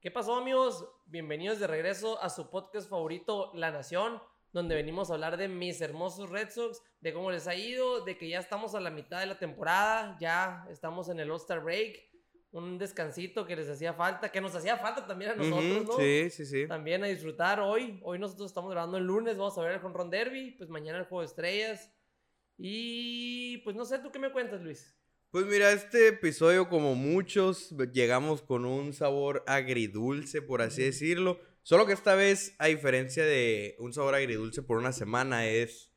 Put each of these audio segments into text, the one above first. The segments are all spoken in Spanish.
¿Qué pasó amigos? Bienvenidos de regreso a su podcast favorito, La Nación, donde venimos a hablar de mis hermosos Red Sox, de cómo les ha ido, de que ya estamos a la mitad de la temporada, ya estamos en el All-Star Break, un descansito que les hacía falta, que nos hacía falta también a nosotros, ¿no? Sí, sí, sí. También a disfrutar hoy. Hoy nosotros estamos grabando el lunes, vamos a ver el Home Derby, pues mañana el Juego de Estrellas. Y pues no sé, ¿tú qué me cuentas, Luis? Pues mira, este episodio, como muchos, llegamos con un sabor agridulce, por así decirlo. Solo que esta vez, a diferencia de un sabor agridulce por una semana, es,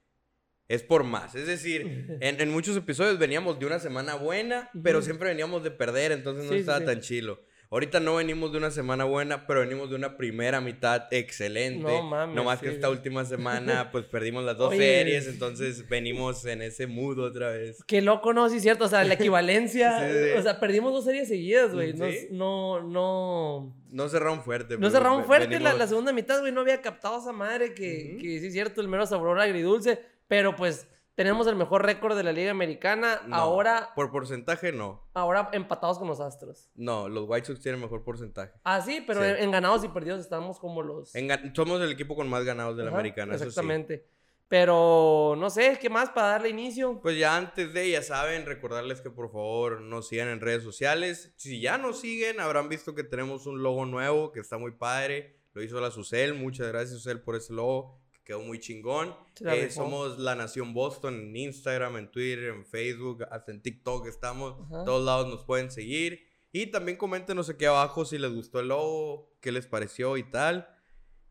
es por más. Es decir, en, muchos episodios veníamos de una semana buena, pero siempre veníamos de perder, entonces no estaba tan chilo. Ahorita no venimos de una semana buena, pero venimos de una primera mitad excelente. No mames. No más que esta última semana, pues perdimos las dos series, entonces venimos en ese mood otra vez. Qué loco, ¿no? Sí, cierto. O sea, la equivalencia. O sea, perdimos dos series seguidas, güey. No, no. No cerraron fuerte. No cerraron fuerte la, segunda mitad, güey. No había captado a esa madre que, que sí, cierto, el mero sabor agridulce. Pero pues tenemos el mejor récord de la Liga Americana. ahora. Por porcentaje, no. Ahora empatados con los Astros. No, los White Sox tienen mejor porcentaje. Ah, sí, pero En, ganados y perdidos estamos como los. somos el equipo con más ganados de la Americana. Exactamente. Pero no sé, ¿qué más para darle inicio? Pues ya antes de, ya saben, recordarles que por favor nos sigan en redes sociales. Si ya nos siguen, habrán visto que tenemos un logo nuevo que está muy padre. Lo hizo la Susel. Muchas gracias, Susel, por ese logo quedó muy chingón. Eh, somos La Nación Boston en Instagram, en Twitter, en Facebook, hasta en TikTok estamos. Todos lados nos pueden seguir. Y también coméntenos aquí abajo si les gustó el logo, qué les pareció y tal.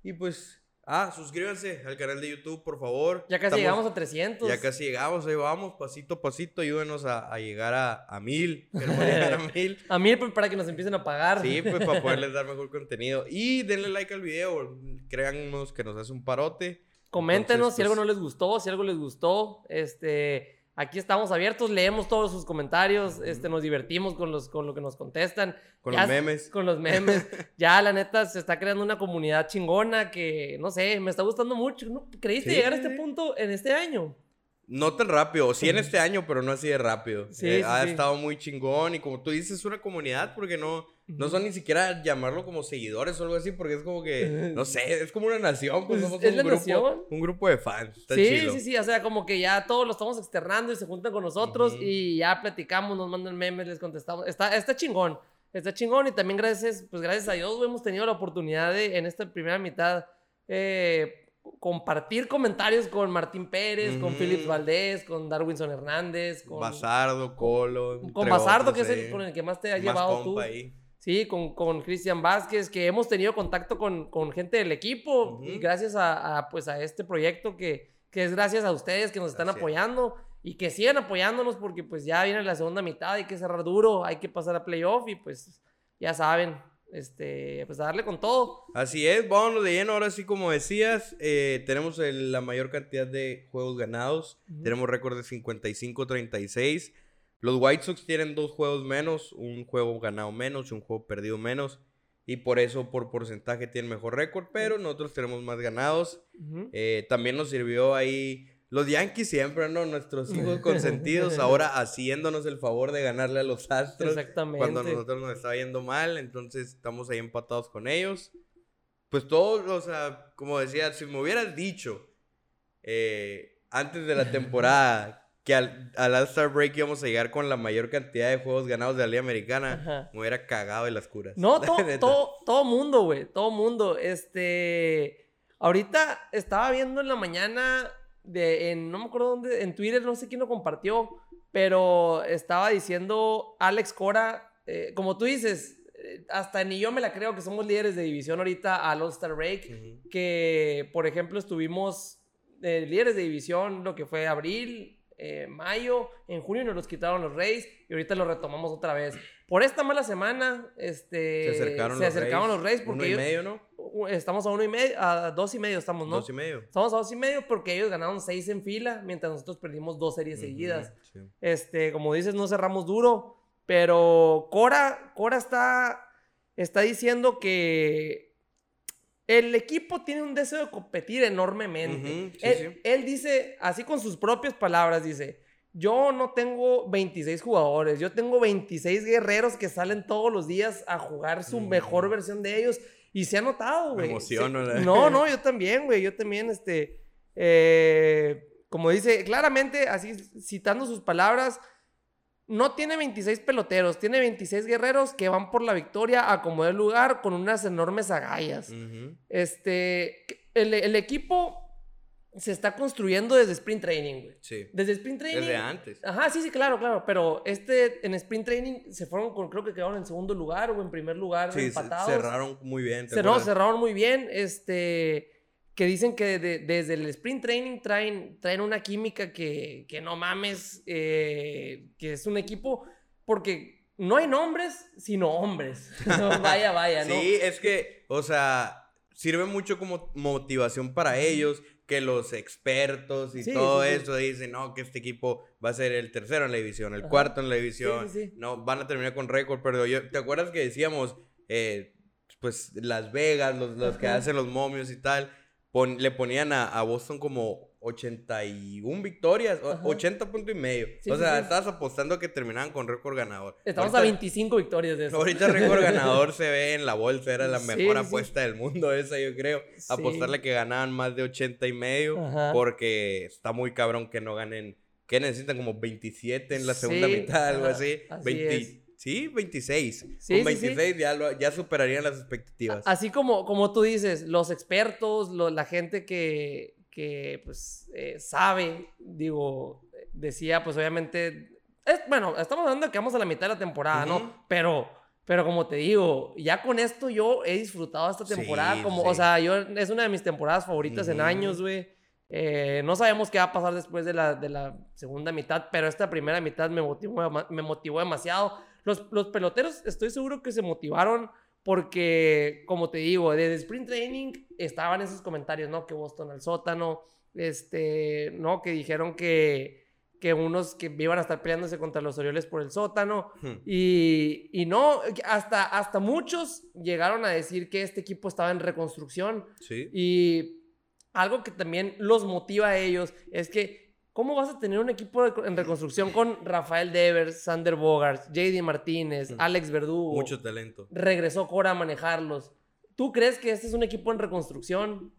Y pues Ah, suscríbanse al canal de YouTube, por favor. Ya casi llegamos a 300. Ya casi llegamos, ahí vamos, pasito a pasito. Ayúdenos a, llegar a, a mil. Queremos llegar a mil. a mil pues, para que nos empiecen a pagar. Sí, pues para poderles dar mejor contenido. Y denle like al video. Créannos que nos hace un parote. Coméntenos si algo no pues les gustó, si algo les gustó. Este. Aquí estamos abiertos, leemos todos sus comentarios, este, nos divertimos con, los, con lo que nos contestan. Con los memes. Con los memes. ya, la neta, se está creando una comunidad chingona que, no sé, me está gustando mucho. ¿No? ¿Creíste llegar a este punto en este año? No tan rápido, sí en este año, pero no así de rápido. Sí, eh, ha estado muy chingón y como tú dices, es una comunidad porque no, no son ni siquiera llamarlo como seguidores o algo así, porque es como que, no sé, es como una nación, pues somos un, grupo, un grupo de fans. sí, sí, sí, o sea, como que ya todos lo estamos externando y se juntan con nosotros y ya platicamos, nos mandan memes, les contestamos. Está, está chingón, está chingón y también gracias, pues gracias a Dios hemos tenido la oportunidad de en esta primera mitad eh, compartir comentarios con Martín Pérez, con Philips Valdés, con Darwinson Hernández, con Basardo, Colo. Con Basardo, que es el con el que más te ha llevado tú. Sí, con, con Cristian Vázquez, que hemos tenido contacto con, con gente del equipo, gracias a, pues a este proyecto que, que, es gracias a ustedes que nos están apoyando y que sigan apoyándonos porque pues ya viene la segunda mitad, hay que cerrar duro, hay que pasar a playoff y pues ya saben, este, pues a darle con todo. Así es, vámonos de lleno, ahora sí como decías, eh, tenemos la mayor cantidad de juegos ganados, tenemos récord de 55-36. Los White Sox tienen dos juegos menos, un juego ganado menos y un juego perdido menos. Y por eso, por porcentaje, tienen mejor récord, pero nosotros tenemos más ganados. Eh, también nos sirvió ahí los Yankees siempre, ¿no? Nuestros hijos consentidos, ahora haciéndonos el favor de ganarle a los Astros. Exactamente. Cuando nosotros nos estaba yendo mal, entonces estamos ahí empatados con ellos. Pues todo, o sea, como decía, si me hubieras dicho eh, antes de la temporada que al, al All-Star Break íbamos a llegar con la mayor cantidad de juegos ganados de la Liga Americana, me hubiera cagado en las curas. No, todo, todo, todo mundo, güey, todo mundo. Este, ahorita estaba viendo en la mañana, de, en, no me acuerdo dónde, en Twitter, no sé quién lo compartió, pero estaba diciendo Alex Cora, eh, como tú dices, eh, hasta ni yo me la creo que somos líderes de división ahorita al All-Star Break, que por ejemplo estuvimos eh, líderes de división lo que fue abril, eh, mayo, en junio nos los quitaron los Reyes y ahorita los retomamos otra vez. Por esta mala semana, este, se acercaron, se los, acercaron Reyes. los Reyes porque uno y medio, ¿no? Estamos a uno y medio, a dos y medio estamos, ¿no? Dos y medio. Estamos a dos y medio porque ellos ganaron seis en fila, mientras nosotros perdimos dos series seguidas. Este, como dices, no cerramos duro, pero Cora, Cora está, está diciendo que el equipo tiene un deseo de competir enormemente. él, dice, así con sus propias palabras, dice, yo no tengo 26 jugadores, yo tengo 26 guerreros que salen todos los días a jugar su mejor versión de ellos. Y se ha notado, güey. Me emociono. No, no, yo también, güey. Yo también, este. Eh, como dice, claramente, así citando sus palabras, no tiene 26 peloteros, tiene 26 guerreros que van por la victoria a como el lugar con unas enormes agallas. Este, el, el, equipo se está construyendo desde sprint training, güey. Sí. Desde sprint training. Desde antes. Ajá, sí, sí, claro, claro. Pero este, en sprint training se fueron con, creo que quedaron en segundo lugar o en primer lugar, sí, empatados. cerraron muy bien. Cerraron, cerraron muy bien. Este, que dicen que desde el sprint training traen, traen una química que, que no mames, eh, que es un equipo, porque no hay nombres, sino hombres. vaya, vaya, ¿no? Sí, es que, o sea, sirve mucho como motivación para ellos que los expertos y todo eso dicen, no, que este equipo va a ser el tercero en la división, el cuarto en la división, no, van a terminar con récord, pero yo, ¿te acuerdas que decíamos, eh, pues Las Vegas, los, los que hacen los momios y tal, le ponían a, a Boston como 81 victorias, 80 puntos y medio. o sea, estabas apostando que terminaban con récord ganador. Estamos a 25 victorias de eso. Ahorita récord ganador se ve en la bolsa, era la mejor apuesta del mundo esa, yo creo. Apostarle que ganaban más de 80 y medio, porque está muy cabrón que no ganen, que necesitan como 27 en la segunda mitad, algo así. Sí, 26. Con 26 Ya, ya superarían las expectativas. Así como, como tú dices, los expertos, la gente que, que pues eh, sabe, digo, decía pues obviamente, es, bueno, estamos hablando de que vamos a la mitad de la temporada, ¿no? Pero, pero como te digo, ya con esto yo he disfrutado esta temporada, como, o sea, yo, es una de mis temporadas favoritas en años, güey. Eh, no sabemos qué va a pasar después de la, de la segunda mitad, pero esta primera mitad me motivó, me motivó demasiado. Los, los peloteros estoy seguro que se motivaron porque, como te digo, desde Sprint Training estaban esos comentarios, ¿no? Que Boston al sótano, este, ¿no? Que dijeron que, que unos que iban a estar peleándose contra los Orioles por el sótano. Hmm. Y, y, no, hasta, hasta muchos llegaron a decir que este equipo estaba en reconstrucción. Sí. Y algo que también los motiva a ellos es que ¿Cómo vas a tener un equipo en reconstrucción con Rafael Devers, Sander Bogarts, JD Martínez, Alex Verdugo? Mucho talento. Regresó Cora a manejarlos. ¿Tú crees que este es un equipo en reconstrucción?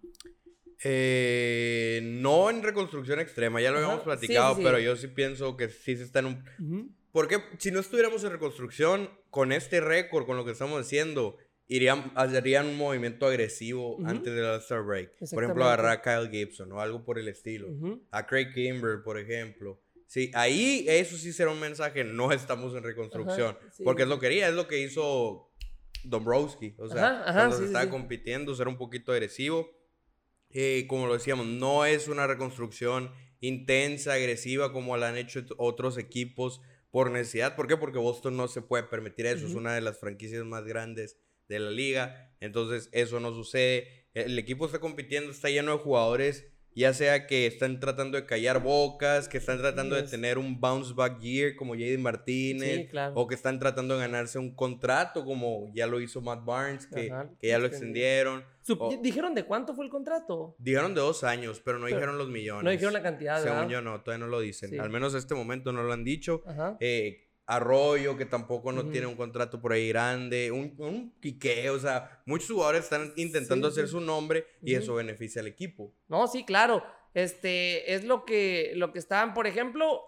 Eh, no en reconstrucción extrema, ya lo habíamos platicado, pero yo sí pienso que sí se está en un... Porque si no estuviéramos en reconstrucción, con este récord, con lo que estamos haciendo, irían, harían un movimiento agresivo antes del All-Star Break. Por ejemplo, agarrar a Kyle Gibson o algo por el estilo. A Craig Kimber, por ejemplo. Sí, ahí eso sí será un mensaje, no estamos en reconstrucción. Porque es lo que quería, es lo que hizo Dombrowski. O sea, cuando se estaba compitiendo, ser un poquito agresivo. Eh, como lo decíamos, no es una reconstrucción intensa, agresiva, como la han hecho otros equipos por necesidad. ¿Por qué? Porque Boston no se puede permitir eso. Es una de las franquicias más grandes de la liga. Entonces eso no sucede. El equipo está compitiendo, está lleno de jugadores ya sea que están tratando de callar bocas, que están tratando de tener un bounce back year como Jaden Martínez, o que están tratando de ganarse un contrato como ya lo hizo Matt Barnes, que, que ya lo extendieron. ¿Dijeron de cuánto fue el contrato? Dijeron de dos años, pero no dijeron los millones. No dijeron la cantidad. Según yo no, todavía no lo dicen. Al menos en este momento no lo han dicho. Eh, Arroyo, que tampoco no tiene un contrato por ahí grande, un, un Quique, o sea, muchos jugadores están intentando hacer su nombre y eso beneficia al equipo. No, sí, claro. Este es lo que, lo que estaban, por ejemplo,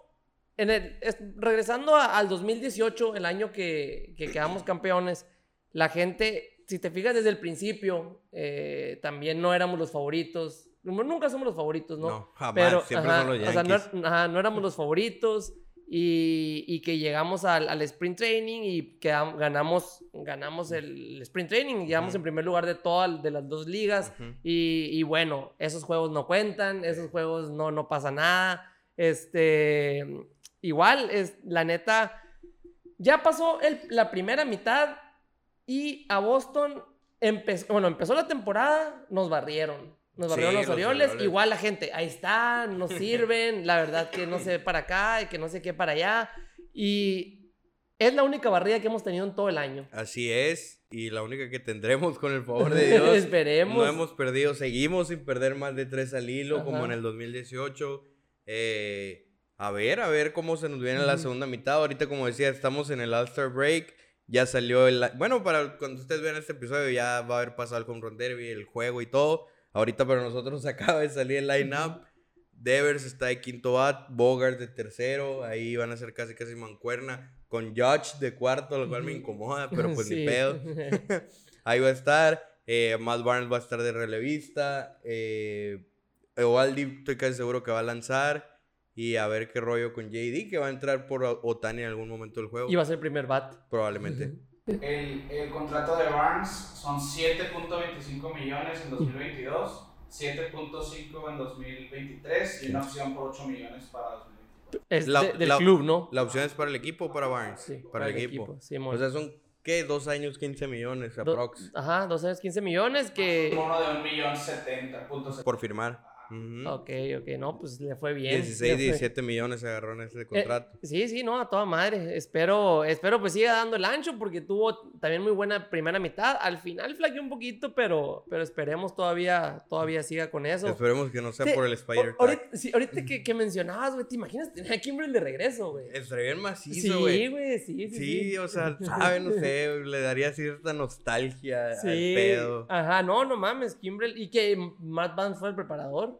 en el, regresando al 2018, el año que, que, quedamos campeones, la gente, si te fijas desde el principio, eh, también no éramos los favoritos. Nunca somos los favoritos, ¿no? No, jamás, siempre son los Yankees. O sea, no éramos los favoritos y, que llegamos al, sprint training y que ganamos, ganamos el sprint training, llegamos en primer lugar de todas de las dos ligas y, bueno, esos juegos no cuentan, esos juegos no, no pasa nada. Este, igual, es, la neta, ya pasó el, la primera mitad y a Boston empezó, bueno, empezó la temporada, nos barrieron. Nos barrieron los, Orioles. Igual la gente, ahí están, nos sirven. la verdad que no se ve para acá y que no sé qué para allá. Y es la única barrida que hemos tenido en todo el año. Así es. Y la única que tendremos con el favor de Dios. Esperemos. No hemos perdido, seguimos sin perder más de tres al hilo, como en el 2018. Eh, a ver, a ver cómo se nos viene la segunda mitad. Ahorita, como decía, estamos en el All-Star Break. Ya salió el... Bueno, para cuando ustedes vean este episodio ya va a haber pasado el Home Run Derby, el juego y todo. Ahorita para nosotros acaba de salir el line-up. Devers está de quinto bat, Bogart de tercero. Ahí van a ser casi casi mancuerna. Con Judge de cuarto, lo cual me incomoda, pero pues ni pedo. Ahí va a estar. Eh, Matt Barnes va a estar de relevista. Eh, Eovaldi estoy casi seguro que va a lanzar. Y a ver qué rollo con JD, que va a entrar por Otani en algún momento del juego. Y va a ser el primer bat. Probablemente. El, el contrato de Barnes son 7.25 millones en 2022, 7.5 en 2023 y una opción por 8 millones para 2024. Es La- de- del la- club, ¿no? ¿La opción es para el equipo o para Barnes? Sí, para, el equipo. Simón. O sea, son, ¿qué? Dos años, 15 millones Do- aprox. Ajá, dos años, 15 millones que... Uno de un millón setenta punto setenta. Por firmar. Ujú. Ok, ok, no, pues le fue bien. 16, le fue- 17 millones se agarró en ese Eh, contrato. sí, sí, no, a toda madre. Espero, espero pues siga dando el ancho porque tuvo también muy buena primera mitad. Al final flaqueó un poquito, pero, pero esperemos todavía, todavía siga con eso. Esperemos que no sea Sí, por el Spider ahorita, sí, ahorita que, que mencionabas, güey, ¿te imaginas tener a Kimbrel de regreso, güey? Estaría bien macizo, Sí, güey. güey, sí, sí, Sí, sí. o sea, sabe, no sé, le daría cierta nostalgia al pedo. ajá, no, no mames, Kimbrel. Y que Matt Vance fue el preparador.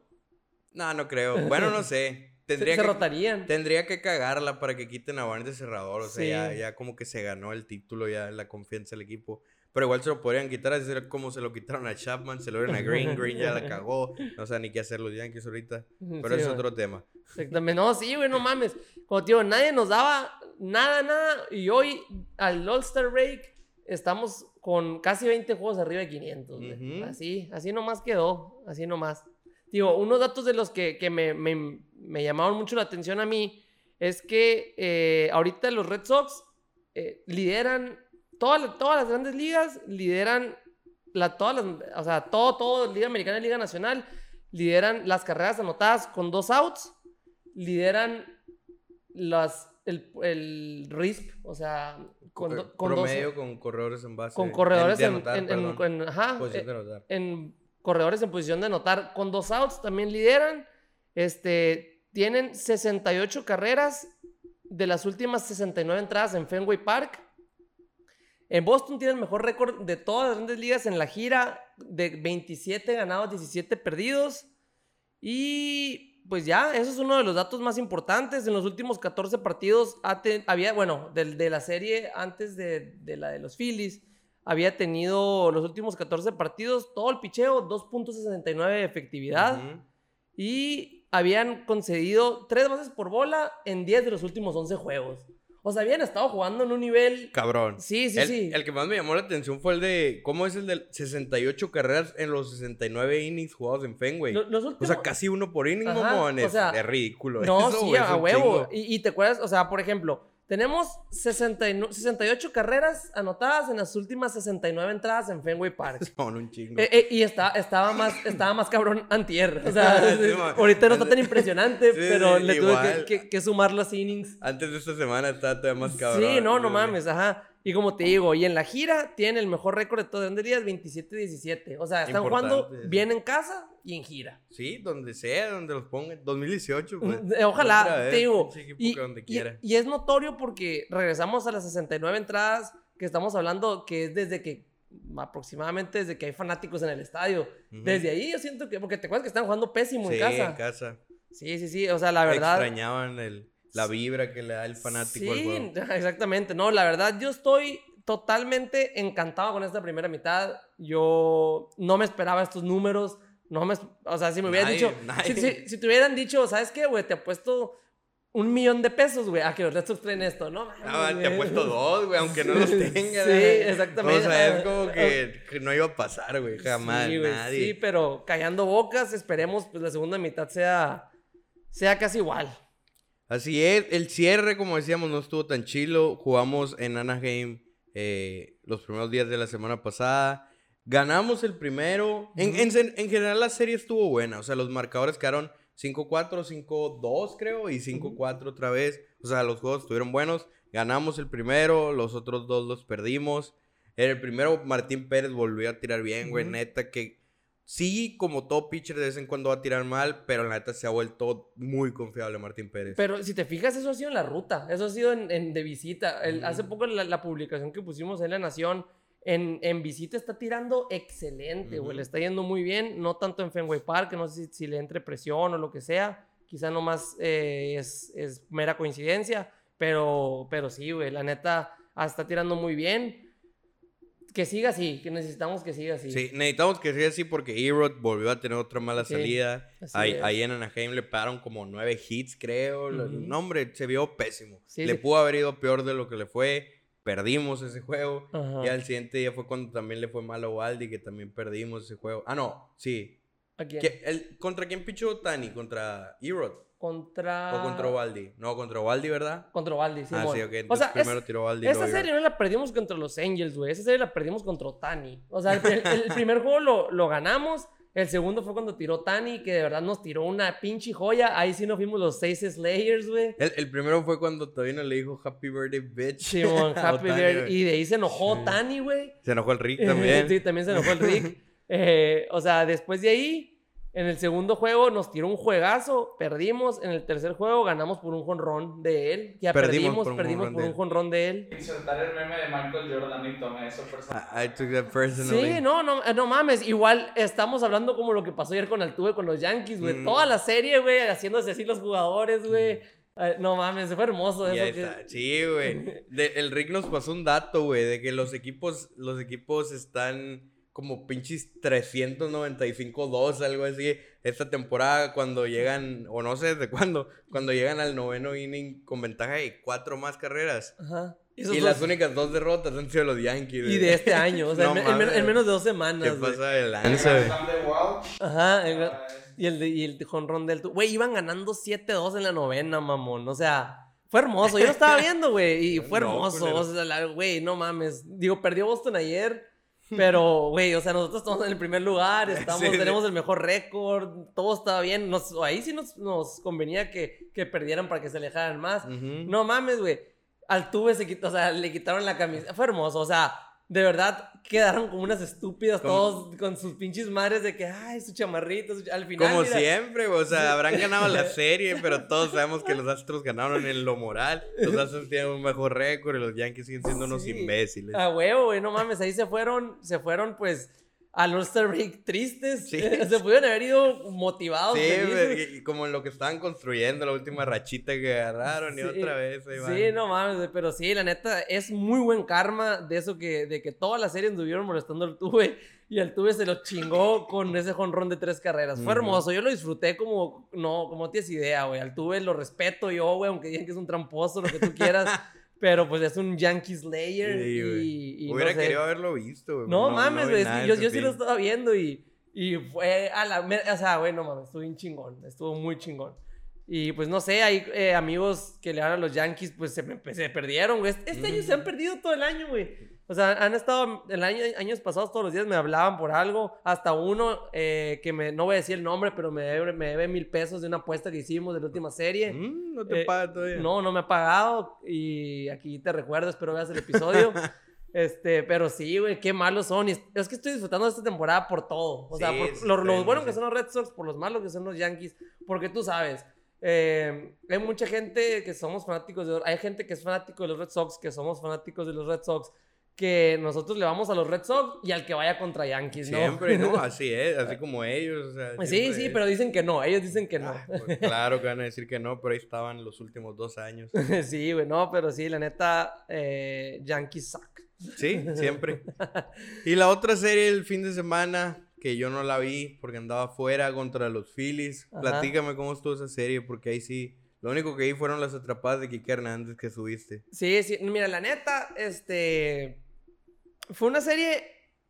No, no creo. Bueno, no sé. Se, Tendría se que, rotarían. tendría que cagarla para que quiten a Barnes de cerrador. O sea, Sí. ya, ya como que se ganó el título, ya la confianza del equipo. Pero igual se lo podrían quitar, así como se lo quitaron a Chapman, se lo dieron a Green, Green ya la cagó. No sé ni qué hacer los Yankees ahorita. Pero Sí, es otro tema. Exactamente. No, sí, güey, no mames. Como digo, nadie nos daba nada, nada. Y hoy, al All-Star Break, estamos con casi 20 juegos arriba de 500. güey. Ujú. Así, así nomás quedó. Así nomás. Digo, unos datos de los que, que me, me- me llamaron mucho la atención a mí es que eh, ahorita los Red Sox eh, lideran todas, todas las grandes ligas, lideran la, todas las, o sea, todo, todo, Liga Americana y Liga Nacional, lideran las carreras anotadas con dos outs, lideran las, el, el RISP, o sea, con, do- con dos- Promedio con corredores en base. con corredores en, en- en- en- ajá, Posición eh, de anotar. en corredores en posición de anotar con dos outs también lideran. Este, tienen 68 carreras de las últimas 69 entradas en Fenway Park. En Boston tiene el mejor récord de todas las grandes ligas en la gira de 27 ganados, 17 perdidos. Y pues ya, eso es uno de los datos más importantes. En los últimos 14 partidos había, bueno, de, la serie antes de la de los Phillies, había tenido los últimos 14 partidos, todo el picheo, 2.69 de efectividad. Ujú. Y habían concedido 3 bases por bola en 10 de los últimos 11 juegos. O sea, habían estado jugando en un nivel... Cabrón. Sí, sí, el, sí. el que más me llamó la atención fue el de. ¿Cómo es el de 68 carreras en los 69 innings jugados en Fenway? Los o sea, casi uno por inning, Ajá, mamón. o Es, sea, es ridículo. No, eso, sí, es a huevo. Y, y te acuerdas, o sea, por ejemplo, tenemos 69 68 carreras anotadas en las últimas 69 entradas en Fenway Park. Son un chingo. Eh, eh, y está, estaba, más, estaba más cabrón antier. O sea, Sí, ahorita no está tan impresionante, Sí, pero sí, le tuve que, que- que sumar los innings. Antes de esta semana estaba todavía más cabrón. Sí, no, no mames, ajá. Y como te digo, y en la gira tiene el mejor récord de todas las días, 27-17. O sea, están jugando Importante bien en casa y en gira. Sí, donde sea, donde los pongan. 2018, pues. Eh, Ojalá, vez, te digo. Y, donde y- quiera. y es notorio porque regresamos a las 69 entradas que estamos hablando, que es desde que, aproximadamente desde que hay fanáticos en el estadio. Ujú. Desde ahí yo siento que, porque te acuerdas que están jugando pésimo Sí, en casa. en casa. Sí, sí, sí, o sea, la verdad. Extrañaban el, la vibra que le da el fanático al Sí, juego. exactamente. No, la verdad, yo estoy totalmente encantado con esta primera mitad. Yo no me esperaba estos números. No me, o sea, si me hubieran dicho, nadie. si, si- si te hubieran dicho, ¿sabes qué, güey? Te apuesto un millón de pesos, güey, a que los Red Sox traen esto, ¿no? Ah, te güey. ha puesto dos, güey, aunque no los tenga. Sí, exactamente. O sea, es como que, que no iba a pasar, güey, jamás, Sí, güey, nadie. Sí, pero callando bocas, esperemos pues la segunda mitad sea, sea casi igual. Así es, el cierre, como decíamos, no estuvo tan chilo. Jugamos en Anaheim eh, los primeros días de la semana pasada. Ganamos el primero. En, en- en general la serie estuvo buena. O sea, los marcadores quedaron 5-4, 5-2 creo, y 5-4 otra vez. O sea, los juegos estuvieron buenos. Ganamos el primero, los otros dos los perdimos. En el primero Martín Pérez volvió a tirar bien, güey. Neta que sí, como todo pitcher, de vez en cuando va a tirar mal, pero la neta se ha vuelto muy confiable Martín Pérez. Pero si te fijas, eso ha sido en la ruta, eso ha sido en, en- de visita. El- Hace poco la, la publicación que pusimos en La Nación, en, en visita está tirando excelente, güey. Le está yendo muy bien, no tanto en Fenway Park, no sé si, si le entre presión o lo que sea. Quizá nomás eh, es, es mera coincidencia, pero, pero sí, güey, la neta ah, está tirando muy bien. Que siga así, que necesitamos que siga así. Sí, necesitamos que sea así porque Erod volvió a tener otra mala Sí, salida. Ahí, ahí en Anaheim le pararon como nueve hits, creo. Ujú. No, hombre, se vio pésimo. Sí, le sí. pudo haber ido peor de lo que le fue. Perdimos ese juego. Ajá. Y al siguiente día fue cuando también le fue mal a Waldi, que también perdimos ese juego. Ah, no, sí. ¿A quién? ¿Qué- el- ¿Contra quién pichó Tani? ¿Contra Erod? Contra... ¿O contra Waldi? No, contra Waldi, ¿verdad? Contra Valdi, sí. ah, sí, ok. O es- primero tiró Waldi. Esa serie no la perdimos contra los Angels, güey. Esa serie la perdimos contra Tani. O sea, el, el primer juego lo, lo ganamos. El segundo fue cuando tiró Tani, que de verdad nos tiró una pinche joya. Ahí sí nos fuimos los seis Slayers, güey. El, el primero fue cuando Tovino le dijo Happy Birthday, bitch. A Happy Birthday. Y de ahí se enojó Sí. Tani, güey. Se enojó el Rick también. sí, también se enojó el Rick. Eh, o sea, después de ahí, en el segundo juego nos tiró un juegazo, perdimos. En el tercer juego ganamos por un jonrón de él. Ya Perdimos perdimos, por un perdimos jonrón por de un él. jonrón de él. Insertar el meme de Michael Jordan y tomé eso personal. I, I took that personally. Sí, no, no, eh, no mames. Igual estamos hablando como lo que pasó ayer con Altuve con los Yankees, güey. Mm. Toda la serie, güey, haciéndose así los jugadores, güey. Eh, no mames, fue hermoso eso. que- está. Sí, güey. El Rick nos pasó un dato, güey, de que los equipos, los equipos están como pinches 395-2, algo así, esta temporada cuando llegan, o no sé desde cuándo, cuando llegan al noveno inning con ventaja de cuatro más carreras. Ajá. Y dos- las únicas dos derrotas han sido los Yankees. Y güey. de este año, o sea, No en, en en menos de dos ¿Qué semanas. güey. pasa de lanza. Ajá. el- y el, de- y el jonrón del... Güey, iban ganando 7-2 en la novena, mamón. O sea, fue hermoso. Yo lo estaba viendo, güey, y fue No, hermoso. culero. o sea, güey, no mames. Digo, perdió Boston ayer, pero, güey, o sea, nosotros estamos en el primer lugar, estamos, Sí, sí. tenemos el mejor récord, todo estaba bien. Nos, ahí sí nos, nos convenía que, que perdieran para que se alejaran más. No mames, güey. Altuve se quitó, o sea, le quitaron la camisa. Fue hermoso, o sea, de verdad quedaron como unas estúpidas Como- todos con sus pinches madres de que, ay, su chamarrita, su- al final. Como mira, siempre, o sea, habrán ganado la serie, pero todos sabemos que los Astros ganaron en lo moral. Los Astros tienen un mejor récord y los Yankees siguen siendo unos imbéciles. A huevo, güey, no mames, ahí se fueron, se fueron pues al All-Star Break tristes. Sí. se pudieron haber ido motivados. Sí, felices. y- como lo que estaban construyendo, la última rachita que agarraron y otra vez. Sí, no mames, pero sí, la neta, es muy buen karma de eso que, de que toda la serie anduvieron molestando al Tuve y el Tuve se lo chingó con ese jonrón de tres carreras. Fue hermoso, yo lo disfruté como, no, como no tienes idea, güey. Al Tuve lo respeto yo, güey, aunque digan que es un tramposo, lo que tú quieras, pero pues es un Yankee Slayer Sí, y, y Hubiera no sé. querido haberlo visto, güey. No, mames, güey. yo, yo sí lo estaba viendo y, y fue a la. O sea, güey, no mames, estuvo bien chingón. Estuvo muy chingón. Y pues no sé, hay eh, amigos que le dan a los Yankees, pues se, me- se perdieron, güey. Este este año se han perdido todo el año, güey. O sea, han estado, el año, años pasados todos los días me hablaban por algo. Hasta uno eh, que me, no voy a decir el nombre, pero me debe, me debe mil pesos de una apuesta que hicimos de la última serie. Mm, no te Eh, paga todavía. No, no me ha pagado y aquí te recuerdo, espero veas el episodio. Este, pero sí, güey, qué malos son. Y es que estoy disfrutando de esta temporada por todo. O sea, Sí, por sí, lo, lo créeme, bueno sí. que son los Red Sox, por los malos que son los Yankees. Porque tú sabes, eh, hay mucha gente que somos fanáticos de... Hay gente que es fanático de los Red Sox, que somos fanáticos de los Red Sox, que nosotros le vamos a los Red Sox y al que vaya contra Yankees, ¿no? Siempre, ¿no? Así es, así como ellos. o sea, Sí, sí, es. pero dicen que no. Ellos dicen que no. Ah, pues, claro que van a decir que no, pero ahí estaban los últimos dos años. sí, güey, no, pero sí, la neta, eh, Yankees suck. Sí, siempre. Y la otra serie el fin de semana, que yo no la vi porque andaba fuera contra los Phillies. Ajá. Platícame cómo estuvo esa serie, porque ahí sí. Lo único que vi fueron las atrapadas de Kike Hernández que subiste. Sí, sí, mira, la neta, este. Fue una serie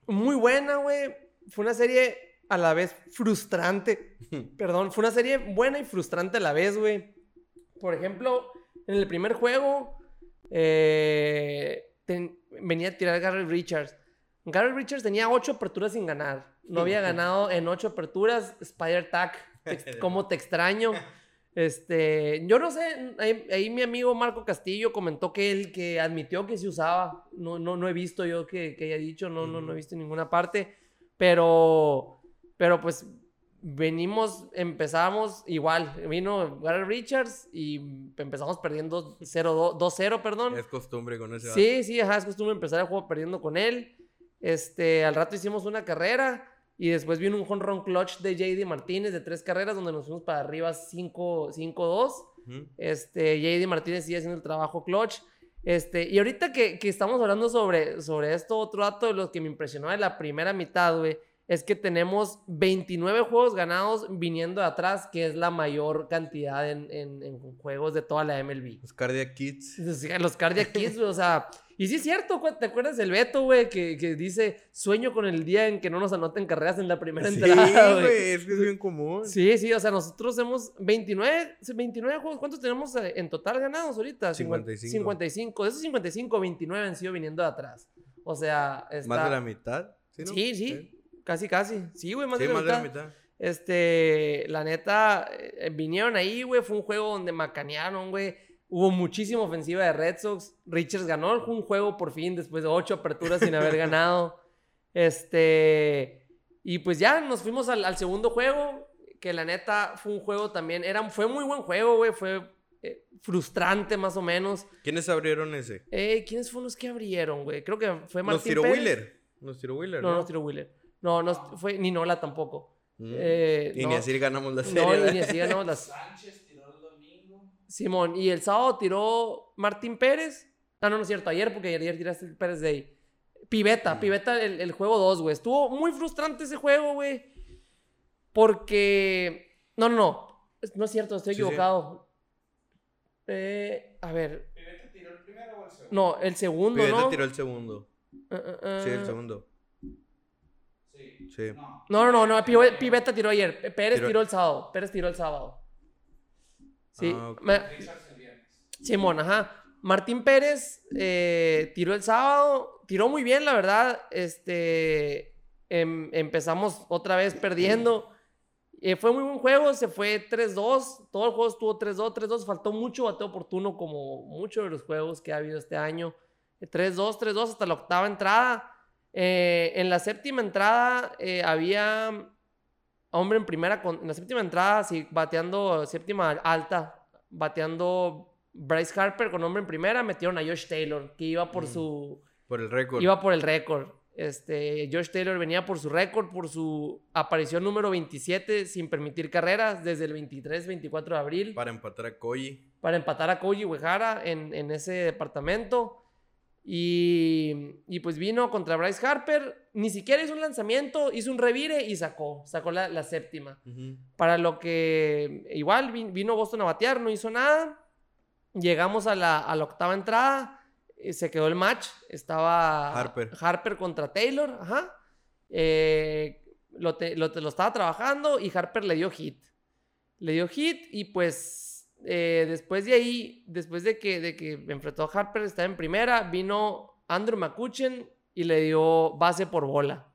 muy buena, güey. Fue una serie a la vez frustrante. Perdón, fue una serie buena y frustrante a la vez, güey. Por ejemplo, en el primer juego, eh, ten- venía a tirar Gary Richards. Gary Richards tenía ocho aperturas sin ganar. No había ganado en ocho aperturas. Spider te ex- cómo te extraño. Este, yo no sé, ahí, ahí mi amigo Marco Castillo comentó que él que admitió que se usaba. No, no, no he visto yo que, que haya dicho, no, no, no he visto en ninguna parte. Pero, Pero pues venimos, empezamos igual. Vino Gary Richards y empezamos perdiendo 0-2 2-0, perdón. Es costumbre con ese. Sí, sí, ajá, es costumbre empezar el juego perdiendo con él. Este, al rato hicimos una carrera y después vino un run clutch de JD Martínez de tres carreras donde nos fuimos para arriba 5-2. Ujú. Este, JD Martínez sigue haciendo el trabajo clutch. Este, y ahorita que, que estamos hablando sobre, sobre esto, otro dato de los que me impresionó de la primera mitad, güey, es que tenemos 29 juegos ganados viniendo de atrás, que es la mayor cantidad en, en- en juegos de toda la MLB. Los Cardiac Kids. Sí, Los Cardiac Kids, güey, o sea, y sí es cierto, güey, ¿te acuerdas del Beto, güey, que, que dice, sueño con el día en que no nos anoten carreras en la primera Sí, entrada, güey? güey, es que es bien común. Sí, sí, o sea, nosotros hemos 29, 29 juegos. ¿Cuántos tenemos eh, en total ganados ahorita? 55. 55. De esos 55, 29 han sido viniendo de atrás. O sea, está... Más de la mitad. Sí, no? Sí, sí, casi, casi. Sí, güey, más, Sí, de, la más de la mitad. mitad. Este, la neta, eh, vinieron ahí, güey. Fue un juego donde macanearon, güey. Hubo muchísima ofensiva de Red Sox. Richards ganó un juego por fin después de ocho aperturas sin haber ganado. Este, y pues ya nos fuimos al, al segundo juego. Que la neta fue un juego también. Era, fue muy buen juego, güey. Fue eh, frustrante, más o menos. ¿Quiénes abrieron ese? Eh, ¿Quiénes fueron los que abrieron, güey? Creo que fue Martín Nos tiró Pérez. Wheeler. Nos tiró Wheeler. No, No, no tiró Wheeler. No, no fue ni Nola tampoco. Mm. Eh, y no. ni así ganamos la serie. No, ni así ganamos las. Sánchez. Simón, y el sábado tiró Martín Pérez. Ah, no, no es cierto, ayer, porque ayer tiraste el Pérez de ahí. Piveta, Piveta el, el juego 2, güey. Estuvo muy frustrante ese juego, güey. Porque. No, no, no. No es cierto, estoy Sí, sí. equivocado. Eh, a ver. ¿Pivete tiró el primero o el segundo? No, el segundo, Piveta ¿no? tiró el segundo. Ah, ah. Sí, el segundo. Sí. Sí. No. No, no, no, no. Pive- Piveta tiró ayer. Pérez Tiró- tiró el sábado. Pérez tiró el sábado. Sí. Ah, ok. Me- Richards el viernes. Simón, ajá. Martín Pérez eh, tiró el sábado, tiró muy bien, la verdad. Este, em- empezamos otra vez perdiendo. Eh, fue muy buen juego, se fue 3-2. Todo el juego estuvo 3-2, 3-2. Faltó mucho bateo oportuno, como muchos de los juegos que ha habido este año. Eh, 3-2, 3-2 hasta la octava entrada. Eh, en la séptima entrada eh, había hombre en primera, con, en la séptima entrada, sí, bateando séptima alta, bateando Bryce Harper con hombre en primera, metieron a Josh Taylor, que iba por Mm. su, Por el récord. iba por el récord. Este, Josh Taylor venía por su récord, por su aparición número 27 sin permitir carreras desde el 23-24 de abril Para empatar a Koji. para empatar a Koji Uehara en, en ese departamento. Y, y pues vino contra Bryce Harper. Ni siquiera hizo un lanzamiento, hizo un revire y sacó. Sacó la, la séptima. Para lo que igual vi- vino Boston a batear, no hizo nada. Llegamos a la, a la octava entrada. eh, Se quedó el match. Estaba Harper. Harper contra Taylor. Ajá. Eh, lo, te- lo te- lo estaba trabajando y Harper le dio hit. Le dio hit y pues eh, después de ahí, después de que, de que enfrentó a Harper, estaba en primera, vino Andrew McCutchen y le dio base por bola.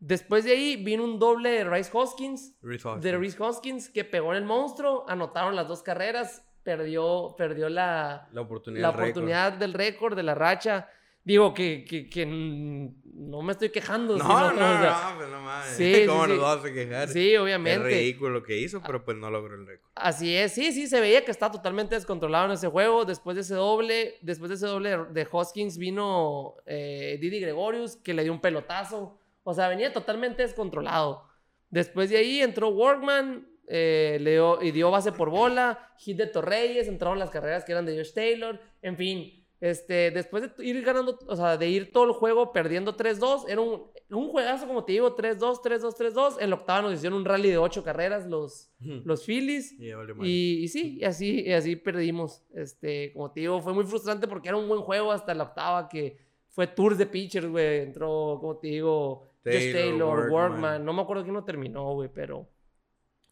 Después de ahí vino un doble de Rice Hoskins, de. Reese Hoskins, que pegó en el monstruo, anotaron las dos carreras, perdió, perdió la, La oportunidad. la récord. oportunidad del récord, de la racha. Digo que, que, que no me estoy quejando. No, sino, no, o sea, no, pues no mames. Sí, ¿Cómo sí, nos sí. vamos a quejar? Sí, Es obviamente. ridículo lo que hizo, pero pues no logró el récord. Así es, sí, sí, se veía que estaba totalmente descontrolado en ese juego. Después de ese doble, después de ese doble de- de Hoskins vino eh, Didi Gregorius, que le dio un pelotazo. O sea, venía totalmente descontrolado. Después de ahí entró Workman eh, le dio, y dio base por bola. Hit de Torreyes, entraron las carreras que eran de Josh Taylor. En fin, este, después de ir ganando, o sea, de ir todo el juego perdiendo 3-2, era un, un juegazo, como te digo, 3-2, 3-2, 3-2. En la octava nos hicieron un rally de 8 carreras los, los Phillies. Y ya valió madre. Y, y sí, y así, y así perdimos. Este, como te digo, fue muy frustrante porque era un buen juego hasta la octava que fue tours de pitchers, güey. Entró, como te digo, Taylor, Taylor, Workman. Workman. No me acuerdo quién lo terminó, güey, pero.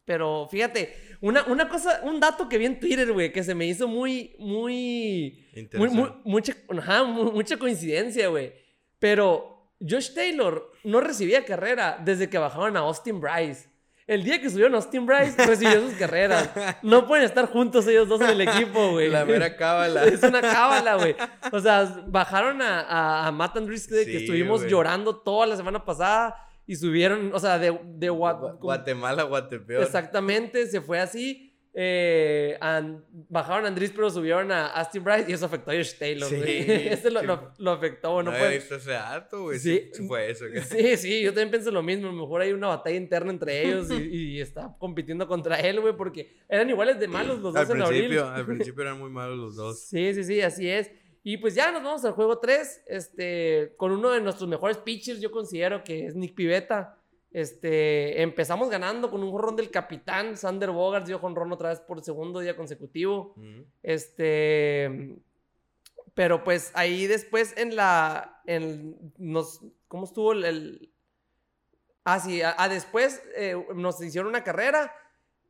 Pero fíjate, una, una cosa, un dato que vi en Twitter, güey, que se me hizo muy, muy. Muy, Interesante. muy- mucha, ajá, mu- mucha coincidencia, güey. Pero Josh Taylor no recibía carrera desde que bajaban a Austin Bryce. El día que subieron a Austin Bryce, recibió sus carreras. No pueden estar juntos ellos dos en el equipo, güey. La mera cábala. Es una cábala, güey. O sea, bajaron a, a, a Matt Andrews, que Sí, estuvimos güey. llorando toda la semana pasada. Y subieron, o sea, de, de Gua- Gua- Guatemala, Guatepeor. Exactamente, se fue así. eh, an- bajaron a Andrés, pero subieron a Austin Bryce y eso afectó a Josh Taylor. Sí, güey. Ese lo, sí. lo- lo afectó, No no ese dato, güey. Sí. Fue eso. Sí, sí, yo también pensé lo mismo. A lo mejor hay una batalla interna entre ellos y, y está compitiendo contra él, güey, porque eran iguales de malos los Al dos en abril. al principio eran muy malos los dos. Sí, sí, sí, así es. Y pues ya nos vamos al juego 3, este, con uno de nuestros mejores pitchers, yo considero que es Nick Pivetta. Este, empezamos ganando con un jonrón del capitán, Sander Bogarts dio jonrón otra vez por segundo día consecutivo. Este, pero pues ahí después en la, en, nos, ¿cómo estuvo el, el- ah, sí, a, a después eh, nos hicieron una carrera,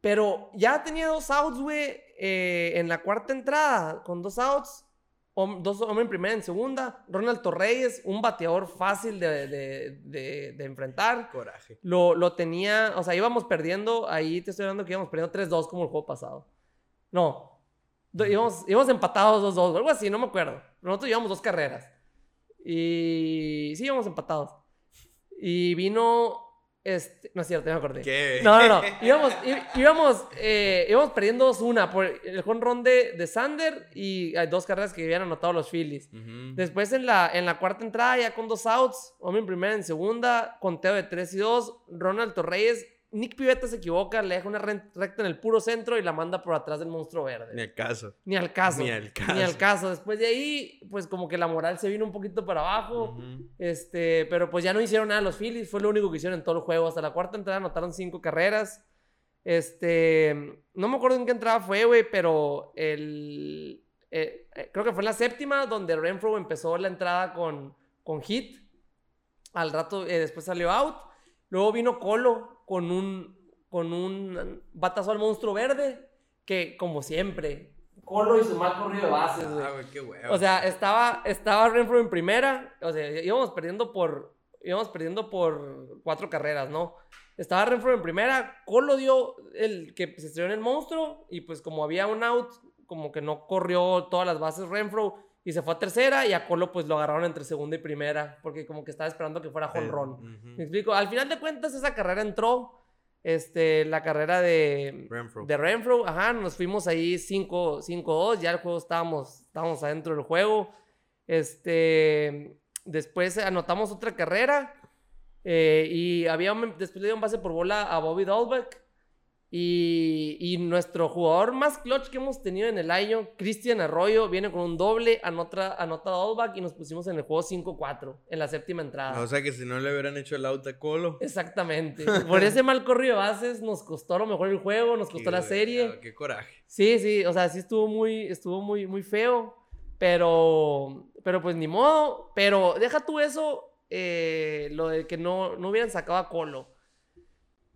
pero ya tenía dos outs, güey, eh, en la cuarta entrada, con dos outs, hom- dos hombres en primera, en segunda, Ronald Torreyes, un bateador fácil de, de- de- de enfrentar. Coraje. Lo, lo tenía, o sea, íbamos perdiendo, ahí te estoy hablando que íbamos perdiendo 3-2 como el juego pasado. No, íbamos, íbamos empatados 2-2, algo así, no me acuerdo. Nosotros llevamos dos carreras. Y sí, íbamos empatados. Y vino, este, no es cierto, ya me acordé. ¿Qué? No, no, no. Íbamos, íbamos, eh, íbamos perdiendo 2-1 por el jonrón de, de Sander y hay dos carreras que habían anotado los Phillies. Después en la, en la cuarta entrada, ya con dos outs, hombre en primera, en segunda, conteo de 3 y 2, Ronald Torreyes, Nick Pivetta se equivoca, le deja una recta en el puro centro y la manda por atrás del monstruo verde. Ni el caso. Ni al caso. Ni al caso. Ni al caso. Después de ahí, pues como que la moral se vino un poquito para abajo. Este, pero pues ya no hicieron nada los Phillies, fue lo único que hicieron en todo el juego. Hasta la cuarta entrada anotaron cinco carreras. Este, no me acuerdo en qué entrada fue, güey, pero el, eh, eh, creo que fue en la séptima donde Renfro empezó la entrada con, con hit. Al rato, eh, después salió out. Luego vino Colo con un, con un batazo al monstruo verde, que como siempre, Colo y su mal corrido de bases, güey. Ah, güey, qué huevo. O sea, estaba, estaba Renfro en primera. O sea, íbamos perdiendo por. Íbamos perdiendo por cuatro carreras, ¿no? Estaba Renfro en primera. Colo dio el que se estrelló en el monstruo. Y pues, como había un out, como que no corrió todas las bases Renfro. Y se fue a tercera. Y a Colo, pues lo agarraron entre segunda y primera. Porque como que estaba esperando que fuera jonrón. ¿Me explico? Al final de cuentas, esa carrera entró. Este, la carrera de. Renfro. De Renfro, ajá, nos fuimos ahí 5 5-2, ya el juego estábamos, estábamos adentro del juego. Este, después anotamos otra carrera eh, y había después le dio un base por bola a Bobby Dahlbeck. Y, y nuestro jugador más clutch que hemos tenido en el año, Cristian Arroyo, viene con un doble, anota, anota Dahlbeck y nos pusimos en el juego 5-4 en la séptima entrada. O sea que si no le hubieran hecho el out a Colo. Exactamente. Por ese mal corrido de bases nos costó a lo mejor el juego, nos costó la serie. Qué coraje. Sí, sí, o sea, sí estuvo muy, estuvo muy, muy feo, pero, pero pues ni modo. Pero deja tú eso, eh, lo de que no, no hubieran sacado a Colo.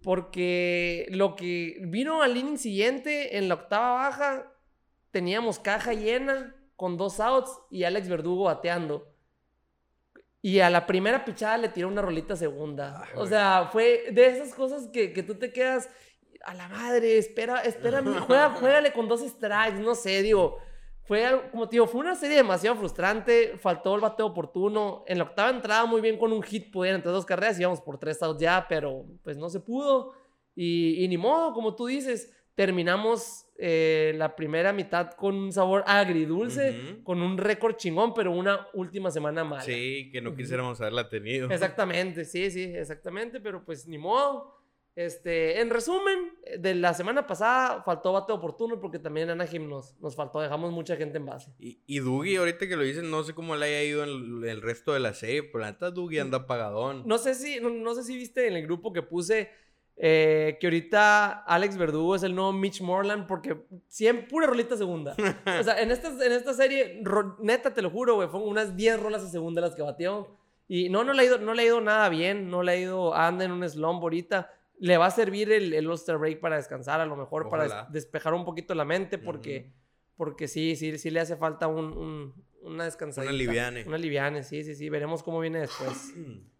Porque lo que vino al inning siguiente, en la octava baja, teníamos caja llena con dos outs y Alex Verdugo bateando. Y a la primera pichada le tiró una rolita segunda. Ay, o sea, fue de esas cosas que, que tú te quedas a la madre, espera, espera, juega, juégale con dos strikes, no sé, digo, fue algo, como te digo, fue una serie demasiado frustrante, faltó el bateo oportuno, en la octava entrada muy bien con un hit pudieron entre dos carreras, íbamos por tres outs ya, pero pues no se pudo, y, y ni modo, como tú dices, terminamos eh, la primera mitad con un sabor agridulce, Ujú. con un récord chingón, pero una última semana mala. Sí, que no quisiéramos haberla tenido. Exactamente, sí, sí, exactamente, pero pues ni modo. Este, en resumen, de la semana pasada faltó bate oportuno porque también Anaheim nos, nos faltó, dejamos mucha gente en base. Y, y Dougie, ahorita que lo dicen, no sé cómo le haya ido en el, el resto de la serie, pero la neta Dougie anda apagadón. No sé si, no, no sé si viste en el grupo que puse eh, que ahorita Alex Verdugo es el nuevo Mitch Moreland porque siempre pura rolita segunda. o sea, en esta, en esta serie, ro- neta te lo juro, güey, fueron unas 10 rolas a segunda las que batió. Y no, no le ha ido, no le ha ido nada bien, no le ha ido, anda en un slump ahorita. Le va a servir el, el All-Star Break para descansar, a lo mejor para Ojalá. despejar un poquito la mente, porque, porque sí, sí, sí le hace falta un, un- una descansadita. Una liviane. Una liviane, sí, sí, sí. Veremos cómo viene después.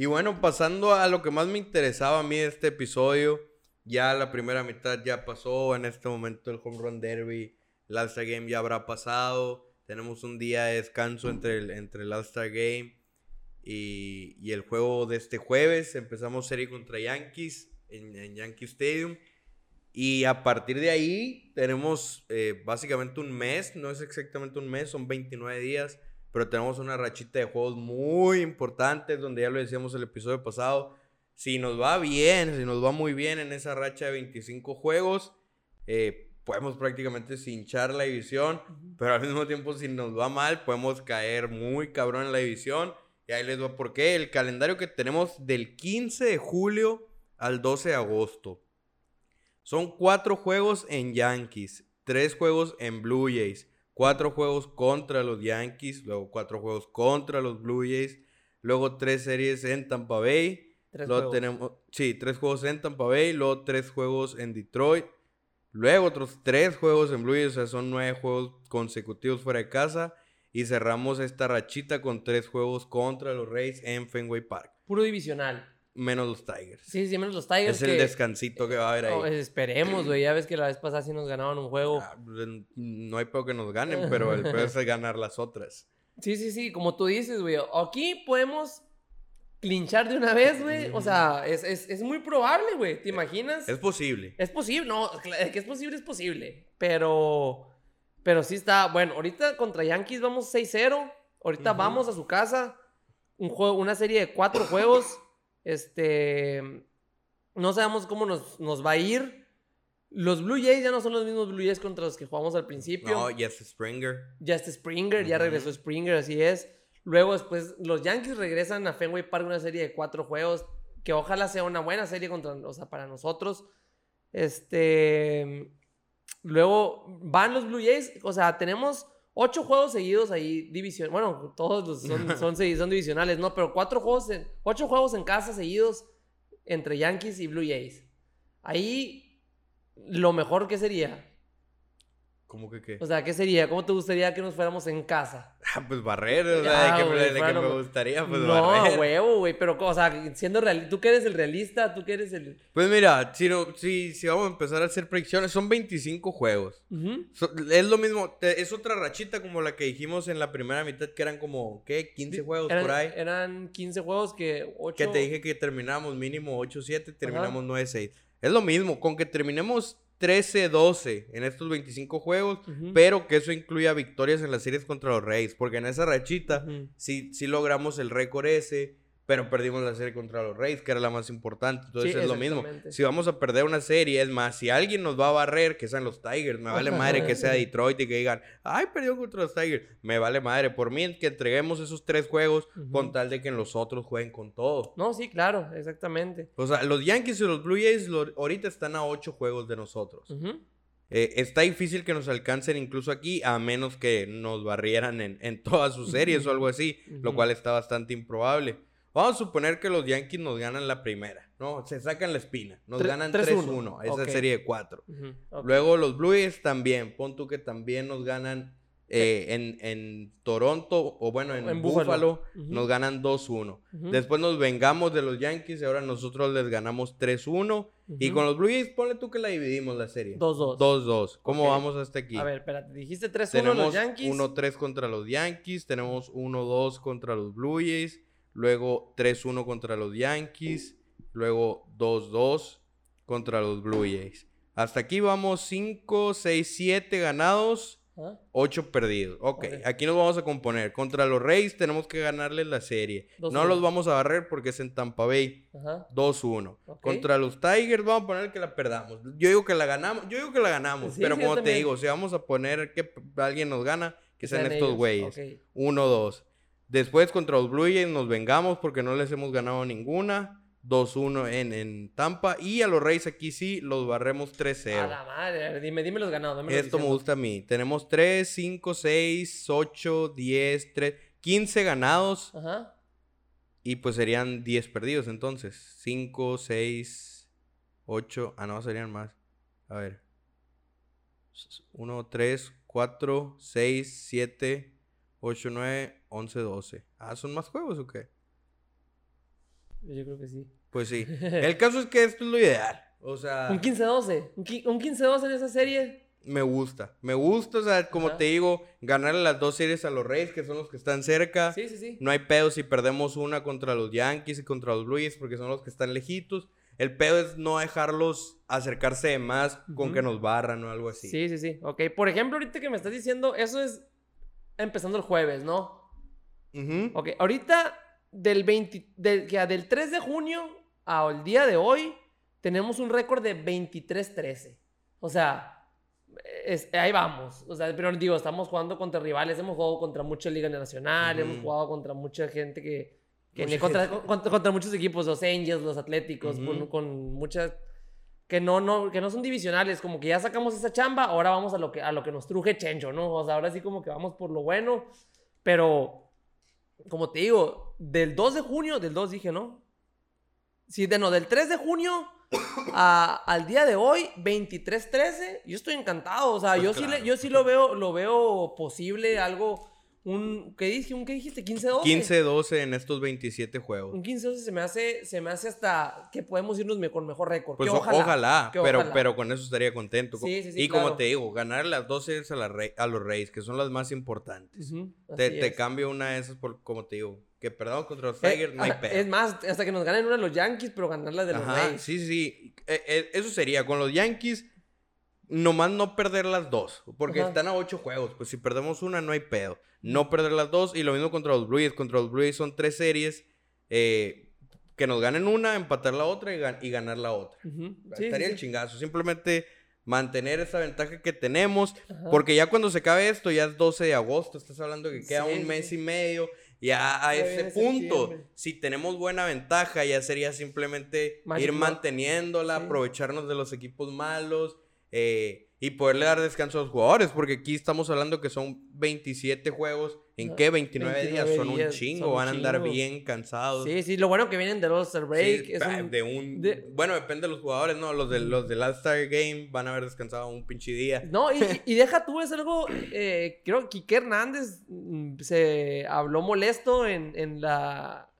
Y bueno, pasando a lo que más me interesaba a mí de este episodio, ya la primera mitad ya pasó, en este momento el Home Run Derby, el All-Star Game ya habrá pasado, tenemos un día de descanso entre el, entre el All-Star Game Y, y el juego de este jueves empezamos serie contra Yankees en, en Yankee Stadium. Y a partir de ahí tenemos eh, básicamente un mes, no es exactamente un mes, son 29 días, pero tenemos una rachita de juegos muy importantes, donde ya lo decíamos el episodio pasado, si nos va bien, si nos va muy bien en esa racha de 25 juegos, eh, podemos prácticamente cinchar la división, pero al mismo tiempo si nos va mal, podemos caer muy cabrón en la división. Y ahí les va por qué. El calendario que tenemos del 15 de julio al 12 de agosto. Son cuatro juegos en Yankees, tres juegos en Blue Jays, cuatro juegos contra los Yankees, luego cuatro juegos contra los Blue Jays, luego tres series en Tampa Bay. Tres luego juegos. tenemos, sí, tres juegos en Tampa Bay, luego tres juegos en Detroit, luego otros tres juegos en Blue Jays, o sea, son nueve juegos consecutivos fuera de casa. Y cerramos esta rachita con tres juegos contra los Rays en Fenway Park. Puro divisional. Menos los Tigers. Sí, sí, menos los Tigers. Es el descansito que va a haber ahí. No, esperemos, güey. Ya ves que la vez pasada sí nos ganaron un juego. Ah, pues, no hay peor que nos ganen, pero el peor es ganar las otras. Sí, sí, sí, como tú dices, güey. Aquí podemos clinchar de una vez, güey. O sea, es, es, es muy probable, güey. ¿Te imaginas? Es posible. Es posible, no, que es posible, es posible. Pero, pero sí está, bueno, ahorita contra Yankees vamos 6-0. Ahorita vamos a su casa. Un juego, una serie de cuatro juegos. Este, no sabemos cómo nos, nos va a ir. Los Blue Jays ya no son los mismos Blue Jays contra los que jugamos al principio. No, Jesse Springer. Ya está Springer, ya regresó Springer, así es. Luego después los Yankees regresan a Fenway Park una serie de cuatro juegos que ojalá sea una buena serie contra, o sea, para nosotros. Este, luego van los Blue Jays, o sea, tenemos ocho juegos seguidos ahí división, bueno, todos los son, son, son divisionales, no, pero cuatro juegos, en, ocho juegos en casa seguidos entre Yankees y Blue Jays. Ahí lo mejor que sería, ¿Cómo que qué? o sea, ¿qué sería? ¿Cómo te gustaría que nos fuéramos en casa? Ah, pues barrer, o sea, de que, de me gustaría, pues no, barrer. huevo, güey, pero, o sea, siendo real, tú que eres el realista, tú que eres el... Pues mira, si, no, si, si vamos a empezar a hacer predicciones, son 25 juegos. So- es lo mismo, te- es otra rachita como la que dijimos en la primera mitad, que eran como, ¿qué? 15 juegos eran, por ahí. Eran 15 juegos que 8... Que te dije que terminamos mínimo 8-7, terminamos 9-6. Es lo mismo, con que terminemos 13-12 en estos 25 juegos, pero que eso incluya victorias en las series contra los Reyes, porque en esa rachita sí, sí logramos el récord ese, pero perdimos la serie contra los Reyes, que era la más importante. Entonces Sí, es lo mismo. Si vamos a perder una serie, es más, si alguien nos va a barrer, que sean los Tigers, me vale madre que sea Detroit y que digan, ay, perdió contra los Tigers, me vale madre. Por mí, que entreguemos esos tres juegos con tal de que los otros jueguen con todo. No, sí, claro, exactamente. O sea, los Yankees y los Blue Jays lo- ahorita están a ocho juegos de nosotros. Eh, está difícil que nos alcancen incluso aquí, a menos que nos barrieran en, en todas sus series o algo así, lo cual está bastante improbable. Vamos a suponer que los Yankees nos ganan la primera, ¿no? Se sacan la espina, nos Tre- ganan 3-1, 3-1, esa ok. serie de cuatro. Ujú. Ok. Luego los Blue Jays también, pon tú que también nos ganan eh, en, en Toronto, o bueno, en, En Buffalo, Buffalo. Ujú. nos ganan 2-1. Ujú. Después nos vengamos de los Yankees y ahora nosotros les ganamos 3-1. Y con los Blue Jays, ponle tú que la dividimos la serie. 2-2. 2-2. ¿Cómo Ok. vamos hasta aquí? A ver, espérate, dijiste 3-1 tenemos los Yankees. 1-3 contra los Yankees, tenemos 1-2 contra los Blue Jays, luego 3-1 contra los Yankees, luego 2-2 contra los Blue Jays. Hasta aquí vamos 5, 6, 7 ganados, ¿Ah? 8 perdidos. Ok, Ok. aquí nos vamos a componer. Contra los Rays tenemos que ganarles la serie. No los vamos a barrer porque es en Tampa Bay. Ajá. 2-1. Ok. Contra los Tigers vamos a poner que la perdamos. Yo digo que la ganamos. Yo digo que la ganamos. Sí, pero sí, como te digo, si vamos a poner que alguien nos gana, que sean Sean estos güeyes. ok. 1-2. Después contra los Blue Jays nos vengamos porque no les hemos ganado ninguna. 2-1 en, en Tampa. Y a los Reyes aquí sí los barremos A 3-0. la madre, a dime, dime los ganados. dame los Esto me gusta a mí. Tenemos 3, 5, 6, 8, 10, 3, 15 ganados. Ajá. Y pues serían 10 perdidos entonces. 5, 6, 8. Ah, no, serían más. A ver. 1, 3, 4, 6, 7, 8, 9, 11, 12. Ah, ¿son más juegos o qué? Yo creo que sí. Pues sí. El caso es que esto es lo ideal. O sea, Un 15-12. Un qui- un 15-12 en esa serie. me gusta. Me gusta, o sea, como Ajá. te digo, ganarle las dos series a los Reyes, que son los que están cerca. Sí, sí, sí. No hay pedo si perdemos una contra los Yankees y contra los Blues, porque son los que están lejitos. El pedo es no dejarlos acercarse de más con que nos barran o algo así. Sí, sí, sí. Ok, por ejemplo, ahorita que me estás diciendo, eso es empezando el jueves, ¿no? Ujú. Ok, ahorita del, 20, del, que del 3 de junio al día de hoy tenemos un récord de 23-13. O sea, es- ahí vamos. O sea, pero digo, estamos jugando contra rivales, hemos jugado contra mucha liga nacional, hemos Ujú. jugado contra mucha gente que... que Mucha contra, gente. contra, contra muchos equipos, los Angels, los Atléticos, Ujú. con, con muchas... Que no, no, que no son divisionales, como que ya sacamos esa chamba, ahora vamos a lo que, a lo que nos truje Chencho, ¿no? O sea, ahora sí como que vamos por lo bueno, pero como te digo, del 2 de junio, del 2 dije, ¿no? Sí, de no, del 3 de junio a- al día de hoy, 23-13, yo estoy encantado. O sea, Pues yo, sí le- yo sí lo veo, lo veo posible, algo, un, ¿qué dije? ¿Un qué dijiste? 15-12. 15-12 en estos 27 juegos. Un 15-12 se me hace, se me hace hasta que podemos irnos con mejor récord. Pues ojalá, que pero, ojalá. pero con eso estaría contento. Sí, sí, sí, y como claro. te digo, ganar las dos series a, la Rey- a los Reyes, que son las más importantes. Te, así te es. cambio una de esas por, como te digo, que perdamos contra los Eh, Tigers, no hay pedo. Es más, hasta que nos ganen una de los Yankees, pero ganarla de los Ajá, sí, sí, sí. Eh, eh, eso sería, con los Yankees, nomás no perder las dos, porque Ajá. están a ocho juegos, pues si perdemos una no hay pedo. No perder las dos y lo mismo contra los Blues, contra los Blues son tres series, eh, que nos ganen una, empatar la otra y, gan- y ganar la otra. Sí, Estaría sí, el sí. chingazo, simplemente mantener esa ventaja que tenemos, Ajá. porque ya cuando se acabe esto, ya es 12 de agosto, estás hablando que queda un mes y medio, ya a ese punto, si tenemos buena ventaja, ya sería simplemente Magic ir manteniéndola, aprovecharnos de los equipos malos eh, y poderle dar descanso a los jugadores, porque aquí estamos hablando que son 27 juegos, ¿en qué? 29, días, 29 son un días, chingo, son un van a andar chingo. bien cansados. Sí, sí, lo bueno que vienen del All-Star Break. Sí, es pa- un- de un de- bueno depende de los jugadores no los del los del All Star Game van a haber descansado un pinche día No, y, y deja tú, es algo, eh, creo que Quique Hernández mm, se habló molesto en, en la,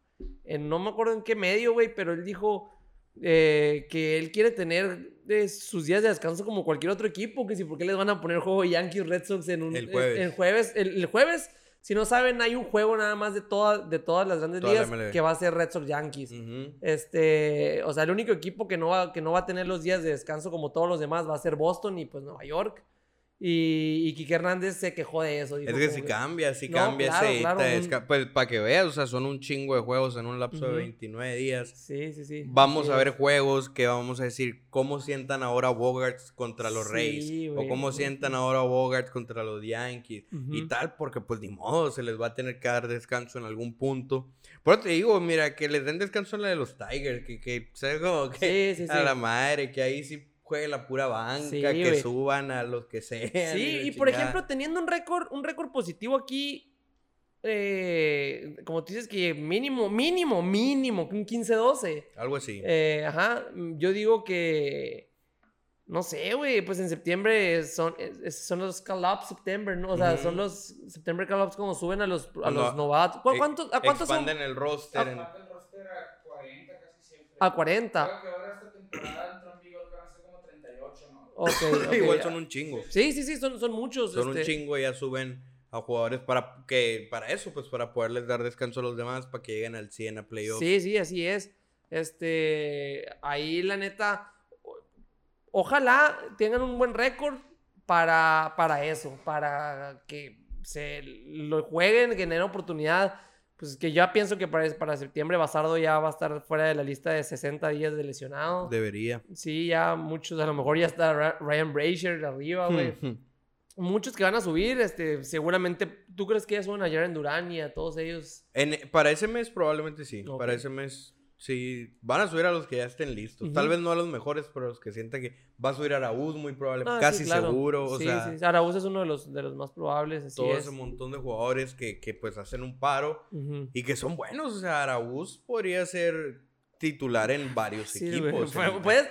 en no me acuerdo en qué medio, güey, pero él dijo eh, que él quiere tener eh, sus días de descanso como cualquier otro equipo, que si por qué les van a poner juego Yankees Red Sox en un El jueves. en jueves, el, el jueves, si no saben, hay un juego nada más de, toda, de todas las grandes Toda ligas que va a ser Red Sox Yankees. Este, o sea, el único equipo que no, va, que no va a tener los días de descanso como todos los demás va a ser Boston y pues Nueva York. Y, y Quique Hernández se quejó de eso. dijo es que si cambia si No, cambia claro, ese claro, un- pues para que veas o sea son un chingo de juegos en un lapso de Ujú. 29 días Sí, sí, sí. Vamos a ver es. juegos que vamos a decir cómo sientan ahora Bogarts contra los Sí, Rays o güey. cómo sientan ahora Bogarts contra los Yankees y tal, porque pues ni modo, se les va a tener que dar descanso en algún punto. Por eso te digo, mira, que les den descanso en la de los Tigers, que, que que Sí, sí, a la madre, que ahí sí juegue la pura banca, Sí, que güey. suban a los que sean. Sí, la y por ejemplo, teniendo un récord, un récord positivo aquí, eh, como tú dices que mínimo, mínimo, mínimo, un 15-12. Algo así. Eh, ajá, mm, yo digo que. No sé, güey, pues en septiembre son, son los call-ups septiembre, ¿no? O sea, Ujú. son los September call-ups como suben a los, a Cuando los novatos. ¿Cu- Eh, ¿Cuántos, ¿A cuántos son? Expanden el roster. en- Falta el roster a 40 casi siempre. A 40. Creo que ahora esta temporada entró en vigor que van a ser como 38, ¿no? Ok, ok. Igual son un chingo. Sí, sí, sí, son, son muchos. Son un este, chingo y ya suben a jugadores para que para eso, pues para poderles dar descanso a los demás, para que lleguen al 100 a playoffs. Sí, sí, así es. Este, ahí la neta, ojalá tengan un buen récord para, para eso, para que se lo jueguen, generen oportunidad. Pues que ya pienso que para, para septiembre Basardo ya va a estar fuera de la lista de 60 días de lesionado. Debería. Sí, ya muchos, a lo mejor ya está Ryan Brazier arriba, güey. Muchos que van a subir, este, seguramente, ¿tú crees que ya suben a Jaren Duran y a todos ellos? En- para ese mes probablemente sí. Para ese mes sí. Van a subir a los que ya estén listos. Tal vez no a los mejores, pero a los que sientan que va a subir Araúz muy probablemente. Ah, casi sí, claro. seguro. O sí, sea, sí, Araúz es uno de los, de los más probables. Así todo es. ese montón de jugadores que, que pues hacen un paro y que son buenos. O sea, Araúz podría ser titular en varios Sí, equipos.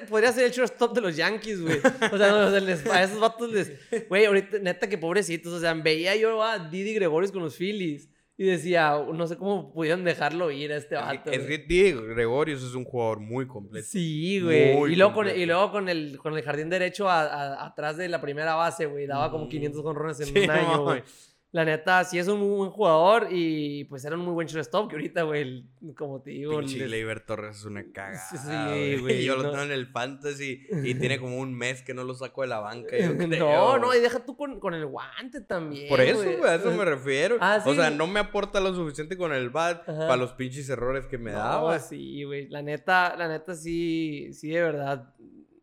Podría ser el shortstop de los Yankees, güey. O sea, no, o sea, les- a esos vatos les. Güey, ahorita, neta, que pobrecitos. O sea, veía yo a Didi Gregorius con los Phillies. Y decía, no sé cómo pudieron dejarlo ir a este Es vato. Es güey. que Diego Gregorius es un jugador muy completo. Sí, güey. Muy Y luego, con, completo. y luego con el, con el jardín derecho a- a- atrás de la primera base, güey. Daba como Mm. 500 jonrones en Sí, un año, güey. La neta, sí es un muy buen jugador y pues era un muy buen shortstop que ahorita, güey, como te digo... Pinche les- Gleyber Torres es una cagada. Sí, güey. Yo no. lo tengo en el fantasy y tiene como un mes que no lo saco de la banca. yo creo, no, no, y deja tú con, con el guante también. Por eso, güey, a eso me refiero. Ah, O sea, no me aporta lo suficiente con el bat Ajá. para los pinches errores que me No, daba. sí, güey. La neta, la neta sí, sí, de verdad.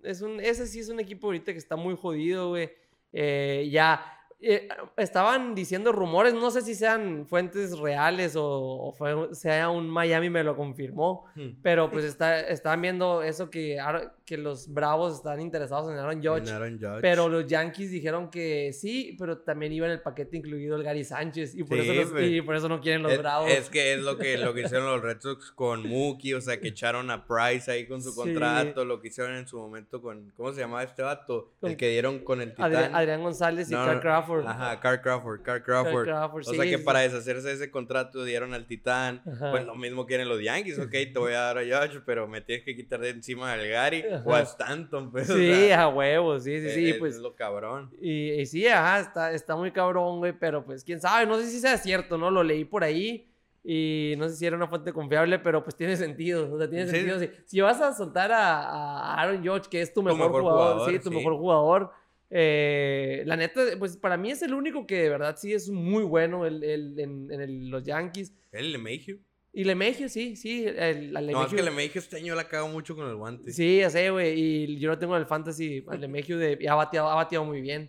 Es un, ese sí es un equipo ahorita que está muy jodido, güey. Eh, ya, eh, estaban diciendo rumores, no sé si sean fuentes reales o, o fue- sea un Miami me lo confirmó, Hmm. pero pues está, estaban viendo eso que, que los Bravos están interesados en Aaron Judge. En Aaron Judge. Pero los Yankees dijeron que sí, pero también iba en el paquete incluido el Gary Sánchez y por, Sí, eso, los- y por eso no quieren los es, Bravos. es que es lo que, lo que hicieron los Red Sox con Mookie, o sea, que echaron a Price ahí con su Sí. contrato, lo que hicieron en su momento con, ¿cómo se llamaba este vato? Con- el que dieron con el Titán. Adrián, Adrián González y No, Carl no, Crawford. Ajá, Carl Crawford, Carl Carl Crawford. Crawford, O sí, sea que sí, para deshacerse de ese contrato dieron al Titán. Ajá. Pues lo mismo quieren los Yankees, ok, te voy a dar a Josh, pero me tienes que quitar de encima al Gary o Ajá. a Stanton, pues. o Sí, sea, a huevos, sí, sí, sí, es, pues. es lo cabrón. Y, y sí, ajá, está, está muy cabrón, güey, pero pues quién sabe, no sé si sea cierto, ¿no? Lo leí por ahí y no sé si era una fuente confiable, pero pues tiene sentido, o sea, tiene Sí. sentido. Si, si vas a soltar a, a Aaron George, que es tu mejor, mejor jugador, jugador, sí, tu sí. mejor jugador, eh, la neta, pues para mí es el único que de verdad sí es muy bueno el, el- en, en el- los Yankees. ¿El LeMahieu? Y Lemegio, sí, sí, el, No, es que LeMahieu este año la cago mucho con el guante. Sí, ya sé, güey. Y yo lo tengo en el fantasy. Lemegio de, ha bateado, ha bateado muy bien.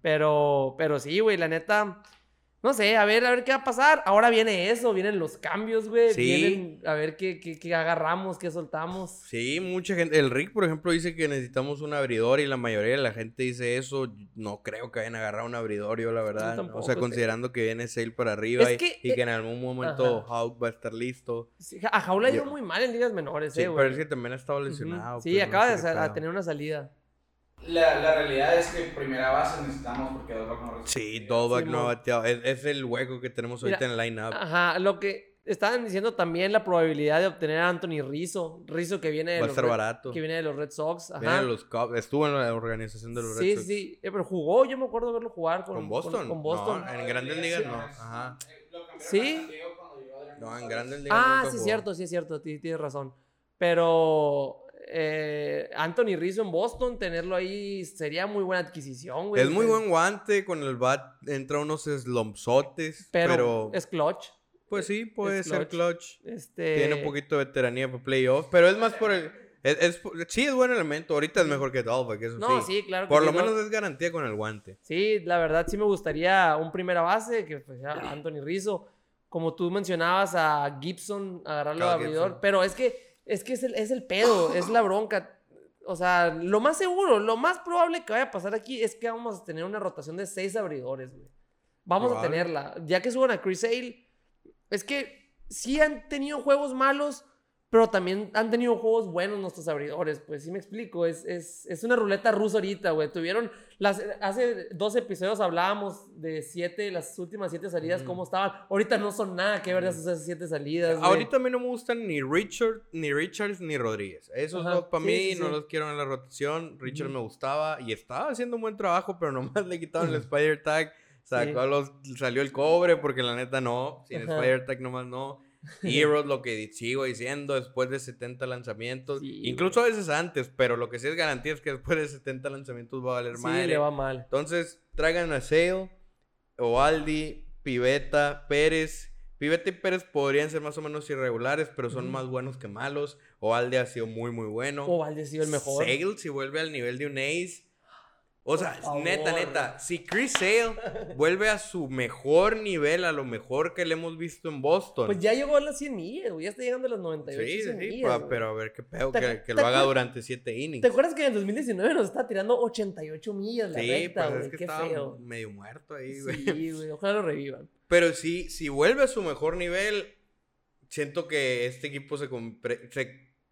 Pero, pero sí, güey, la neta. No sé, a ver, a ver qué va a pasar. Ahora viene eso, vienen los cambios, güey. Sí. Vienen a ver qué, qué, qué agarramos, qué soltamos. Sí, mucha gente. El Rick, por ejemplo, dice que necesitamos un abridor y la mayoría de la gente dice eso. No creo que vayan a agarrar un abridor, yo la verdad. tampoco, o sea, sí. considerando que viene Sale para arriba y, que, y que en algún momento ajá. Hawk va a estar listo. Sí, a Jaula ha ido Yo- muy mal en ligas menores, Sí, eh, güey. pero es que también ha estado lesionado. Sí, pues, acaba de a tener una salida. La, la realidad es que primera base necesitamos porque Dolbach no recibe Sí, Sí, no ha bateado. Es, es el hueco que tenemos ahorita Mira, en el line-up. Ajá, lo que estaban diciendo también la probabilidad de obtener a Anthony Rizzo. Rizzo que viene de Va a los estar Red- barato. Que viene de los Red Sox. Ajá. Viene de los Cubs. Estuvo en la organización de los Red Sí, Sox. sí, eh, pero jugó, yo me acuerdo de verlo jugar con, ¿Con Boston? Con, Boston. No, en grandes ligas no. Ajá. Eh, Lo cambiaron Sí. No, en grandes ligas. ah, nunca sí, es jugó. cierto, sí, es cierto, ti- tienes razón. Pero eh, Anthony Rizzo en Boston, tenerlo ahí sería muy buena adquisición, güey. Es muy buen guante, con el bat entra unos slumpsotes, Pero, pero, es clutch. pues sí, puede es ser clutch. Este, Tiene un poquito de veteranía para playoff, pero es más por el... Es, es sí, es buen elemento. Ahorita es mejor que Dolphin, eso No, sí. sí, claro. que Por sí, lo no. menos es garantía con el guante. Sí, la verdad sí me gustaría un primera base, que pues sea Anthony Rizzo. Como tú mencionabas a Gibson, agarrarlo de abridor. Gibson. Pero es que es, que es, el, es el pedo, es la bronca. O sea, lo más seguro, lo más probable que vaya a pasar aquí es que vamos a tener una rotación de seis abridores, güey. Vamos Probable. a tenerla. Ya que suban a Chris Sale, es que sí han tenido juegos malos, pero también han tenido juegos buenos nuestros abridores, pues sí me explico, es, es, es una ruleta rusa ahorita, güey. Tuvieron, las, hace dos episodios hablábamos de siete, las últimas siete salidas, Ujú. cómo estaban. Ahorita no son nada que ver de esas siete salidas. güey. Ahorita a mí no me gustan ni Richard, ni Richards, ni Rodríguez. Esos Ajá, dos para sí, mí sí, no sí. los quiero en la rotación. Richard Ujú. me gustaba y estaba haciendo un buen trabajo, pero nomás le quitaron el Spider Tag. Sacó los, salió el cobre porque la neta no. Sin Ajá. Spider Tag nomás no. Heroes, lo que sigo diciendo, después de 70 lanzamientos. Sí, incluso a veces antes, pero lo que sí es garantía es que después de 70 lanzamientos va a valer Sí, madre. le va mal. Entonces, traigan a Sale, Ovaldi, Piveta, Pérez. Piveta y Pérez podrían ser más o menos irregulares, pero son más buenos que malos. Ovaldi ha sido muy, muy bueno. O Valde ha sido el mejor. Sale, si vuelve al nivel de un ace. O sea, neta, neta, si Chris Sale vuelve a su mejor nivel, a lo mejor que le hemos visto en Boston. Pues ya llegó a las 100 millas, güey. Ya está llegando a las 98 sí, sí, 100 sí, millas, pa- pero a ver qué pedo, ¿Te que, lo haga durante 7 innings. ¿Te acuerdas que en el 2019 nos estaba tirando 88 millas la Sí, recta, pues güey? es que Qué estaba feo. medio muerto ahí, güey. Sí, güey. Ojalá lo revivan. Pero sí, si vuelve a su mejor nivel, siento que este equipo se,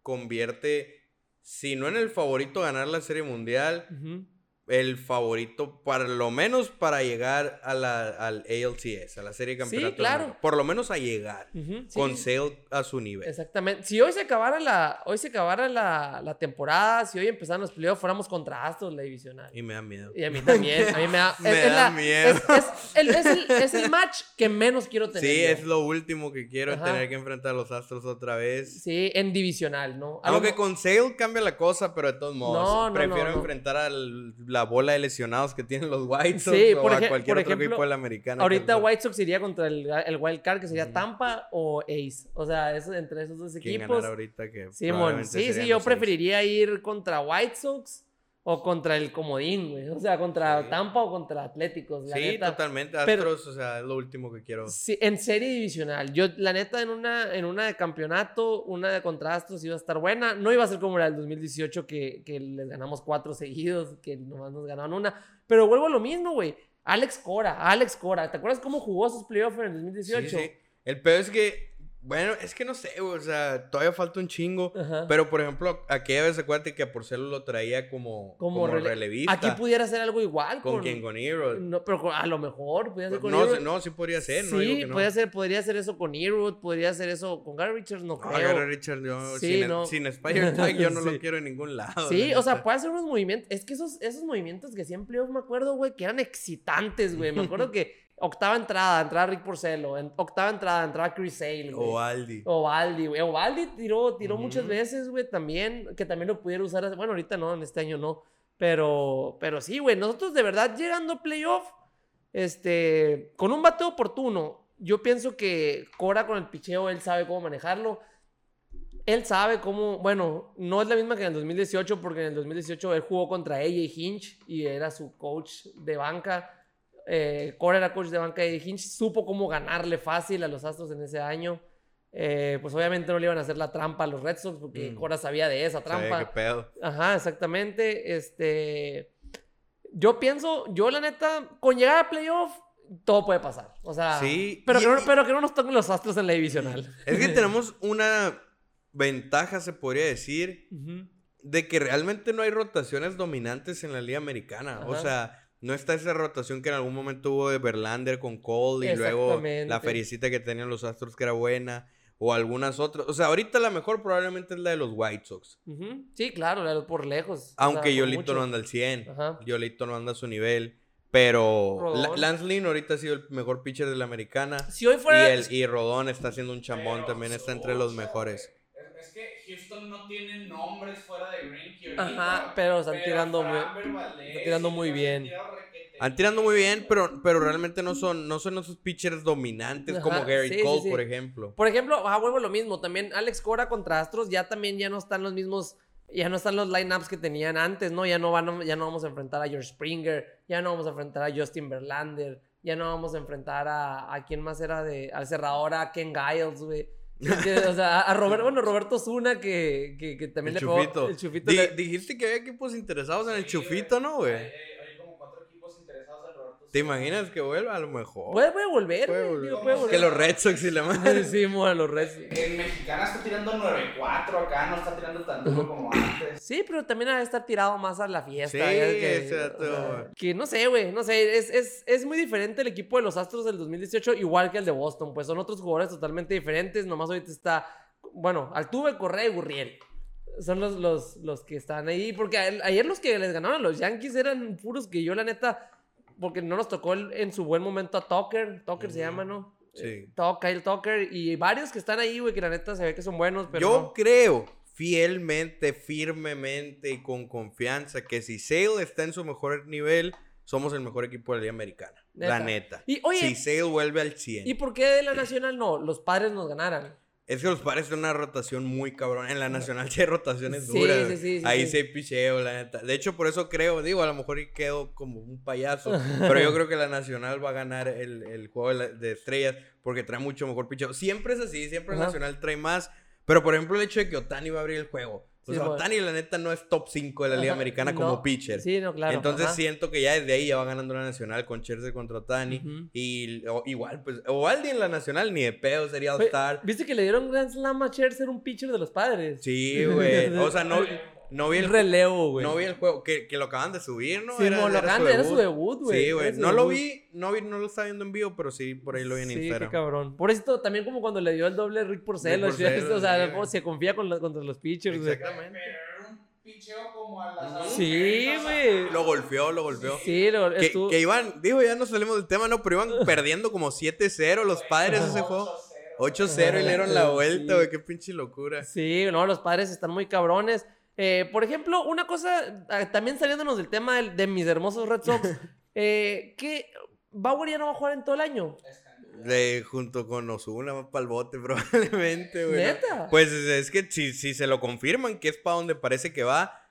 convierte, si no en el favorito a ganar la Serie Mundial, Ujú. El favorito, para lo menos para llegar a la, al ALCS, a la serie de campeonato. claro. Por lo menos a llegar. Sí. Con Sale a su nivel. Exactamente. Si hoy se acabara la, hoy se acabara la, la temporada, si hoy empezaran los playoffs, fuéramos contra Astros la divisional. Y me da miedo. Y a mí también. A mí me da, Me es, da miedo. Es, es el, es el- es el match que menos quiero tener. Sí, yo. es lo último que quiero, Ajá. tener que enfrentar a los Astros otra vez. Sí, en divisional, ¿no? A lo Aunque con Sale cambia la cosa, pero de todos modos. No, no, prefiero no, enfrentar a la bola de lesionados que tienen los White Sox Sí, o por a ej- cualquier por otro ejemplo, equipo de la americana. Ahorita que- White Sox iría contra el, el wild card, que sería Tampa o Ace. O sea, eso, entre esos dos ¿Quién equipos. ganara ahorita que Sí, sí, sí, yo preferiría ir contra White Sox o contra el Comodín, güey. O sea, contra Sí. Tampa o contra Atléticos. La Sí, neta. totalmente. Pero- Astros, o sea, es lo último que quiero. Sí, en serie divisional. Yo, la neta, en una, en una de campeonato, una de contra Astros iba a estar buena. No iba a ser como la del 2018 que, que les ganamos cuatro seguidos, que nomás nos ganaron una. Pero vuelvo a lo mismo, güey. Alex Cora, Alex Cora. ¿Te acuerdas cómo jugó sus playoffs en el 2018? Sí, sí. El peor es que, bueno, es que no sé, o sea, todavía falta un chingo. Ajá. Pero, por ejemplo, aquella vez acuérdate que a Porcelo lo traía como, Como como, rele- relevista. Aquí pudiera ser algo igual. ¿Con quién? Con Erod. No, pero con- a lo mejor pudiera ser con No, no, sí podría ser, no digo Sí, que no. podría, ser, podría ser eso con Erod, podría ser eso con Gary Richards, no creo. agarra a Richard, yo Sí, sin, no. sin Spider yo no Sí. lo quiero en ningún lado. Sí, o sea, puede hacer unos movimientos. Es que esos, esos movimientos que siempre yo me acuerdo, güey, que eran excitantes, güey. Me acuerdo que octava entrada, entraba Rick Porcelo. En octava entrada, entraba Chris Sale, güey. O Aldi. Ovaldi, güey. Ovaldi tiró, tiró Ujú. muchas veces, güey, también, que también lo pudiera usar. Bueno, ahorita no, en este año no. Pero, pero sí, güey, nosotros de verdad llegando a playoff, este, con un bateo oportuno, yo pienso que Cora con el picheo, él sabe cómo manejarlo. Él sabe cómo, bueno, no es la misma que en el 2018, porque en el 2018 él jugó contra AJ Hinch y era su coach de banca. Eh, Cora era coach de banca de Hinch, supo cómo ganarle fácil a los Astros en ese año. Eh, pues obviamente no le iban a hacer la trampa a los Red Sox porque Mm. Cora sabía de esa trampa. qué pedo. Ajá, exactamente. Este. Yo pienso, yo la neta, con llegar a playoff, todo puede pasar. O sea, Sí, pero, y- que no, pero que no nos toquen los astros en la divisional. Es que tenemos una ventaja, se podría decir, de que realmente no hay rotaciones dominantes en la Liga Americana. O sea, no está esa rotación que en algún momento hubo de Verlander con Cole y luego la feriecita que tenían los Astros que era buena. O algunas otras. O sea, ahorita la mejor probablemente es la de los White Sox. Sí, claro, la- por lejos. o sea, Aunque Yolito no anda al 100. Ajá. Yolito no anda a su nivel. Pero. La- Lance Lynn ahorita ha sido el mejor pitcher de la americana. Si hoy Y, fuera. el, y Rodón está haciendo un chambón también. Está entre los mejores. No tiene nombres fuera de Greinke. Ajá, pero están tirando muy- Valdez están tirando muy bien. han Han tirando muy bien, pero, pero realmente no son, no son esos pitchers dominantes Ajá, como Gary sí, sí, Cole, sí. por ejemplo. Por ejemplo, ah, vuelvo a lo mismo. También Alex Cora contra Astros ya también ya no están los mismos. Ya no están los lineups que tenían antes, ¿no? Ya no, van, ya no vamos a enfrentar a George Springer, ya no vamos a enfrentar a Justin Verlander, ya no vamos a enfrentar a. ¿A quién más era de.? Al cerrador, a Ken Giles, güey. O sea, a Robert, bueno, Roberto Zuna, que, que, que también El le pegó- chufito. El chufito Di- le- Dijiste que había equipos interesados en el Sí, chufito, ¿no, güey? Hay, hay- hay como cuatro equipos interesados en Roberto. ¿Te imaginas que vuelva? A lo mejor. Puede, puede volver, Puede güey, volver. digo, puede Que volver. Que los Red Sox y la madre. Sí, mo, a los Reds. En mexicana está tirando 9-4 acá, no está tirando tan duro como antes. Sí, pero también ha de estar tirado más a la fiesta. Sí, ya es que, o sea, no sé, güey, no sé, es, es, es muy diferente el equipo de los Astros del 2018, igual que el de Boston, pues son otros jugadores totalmente diferentes, nomás ahorita está, bueno, Altuve, Correa y Gurriel. Son los, los, los que están ahí, porque ayer los que les ganaron a los Yankees eran puros que yo la neta, porque no nos tocó el- en su buen momento a Tucker, Tucker se llama, ¿no? Sí. Eh, Kyle Tucker y varios que están ahí, güey, que la neta se ve que son buenos, pero Yo no. creo fielmente, firmemente y con confianza que si Sale está en su mejor nivel, somos el mejor equipo de la Liga Americana. La Neta. neta. Y, oye, si Sale vuelve al 100. ¿Y por qué de la Nacional no? Los padres nos ganaran. Es que los padres tienen una rotación muy cabrón. En la nacional sí hay rotaciones Sí, duras. sí, sí, sí, Ahí sí. hay picheo, la neta. De hecho, por eso creo, digo, a lo mejor quedo como un payaso. pero yo creo que la nacional va a ganar el, el juego de, la- de estrellas porque trae mucho mejor picheo. Siempre es así, siempre Ajá. nacional trae más. Pero por ejemplo, el hecho de que Otani va a abrir el juego. O Sí, sea, bueno. Otani, la neta, no es top 5 de la Liga Americana no, como pitcher. Sí, no, claro. Entonces ajá. siento que ya desde ahí ya va ganando la nacional con Scherzer contra Otani. Ujú. Y o- igual, pues, Ovaldi en la nacional ni de pedo sería All-Star. ¿Viste que le dieron Grand Slam a Scherzer un pitcher de los padres? Sí, güey. O sea, no. No vi el, relevo, güey. no vi el juego, que, que lo acaban de subir, ¿no? Sí, mo, lo acaban de- era su debut, güey. Sí, güey. Era No lo vi, no vi, no lo estaba viendo en vivo, pero sí, por ahí lo vi en Sí, qué Instagram. cabrón. Por eso también como cuando le dio el doble Rick Porcel, Rick o sea, Porcel, o sea, sí, se confía con los- contra los pitchers, güey. Exactamente. Pero era un picheo como a las Sí, güey. Lo golpeó, lo golpeó. Sí, lo, Que, estuvo... que iban, digo, ya no salimos del tema, no, pero iban perdiendo como 7-0 los padres ese juego. 8-0 y le dieron la Sí. vuelta, güey, qué pinche locura. Sí, no, los padres están muy cabrones. Eh, por ejemplo, una cosa, ah, también saliéndonos del tema de, mis hermosos Red Sox, eh, que Bauer ya no va a jugar en todo el año. De, junto con Osuna va para el bote probablemente, güey. ¿Neta? Pues es que si, si se lo confirman que es para donde parece que va,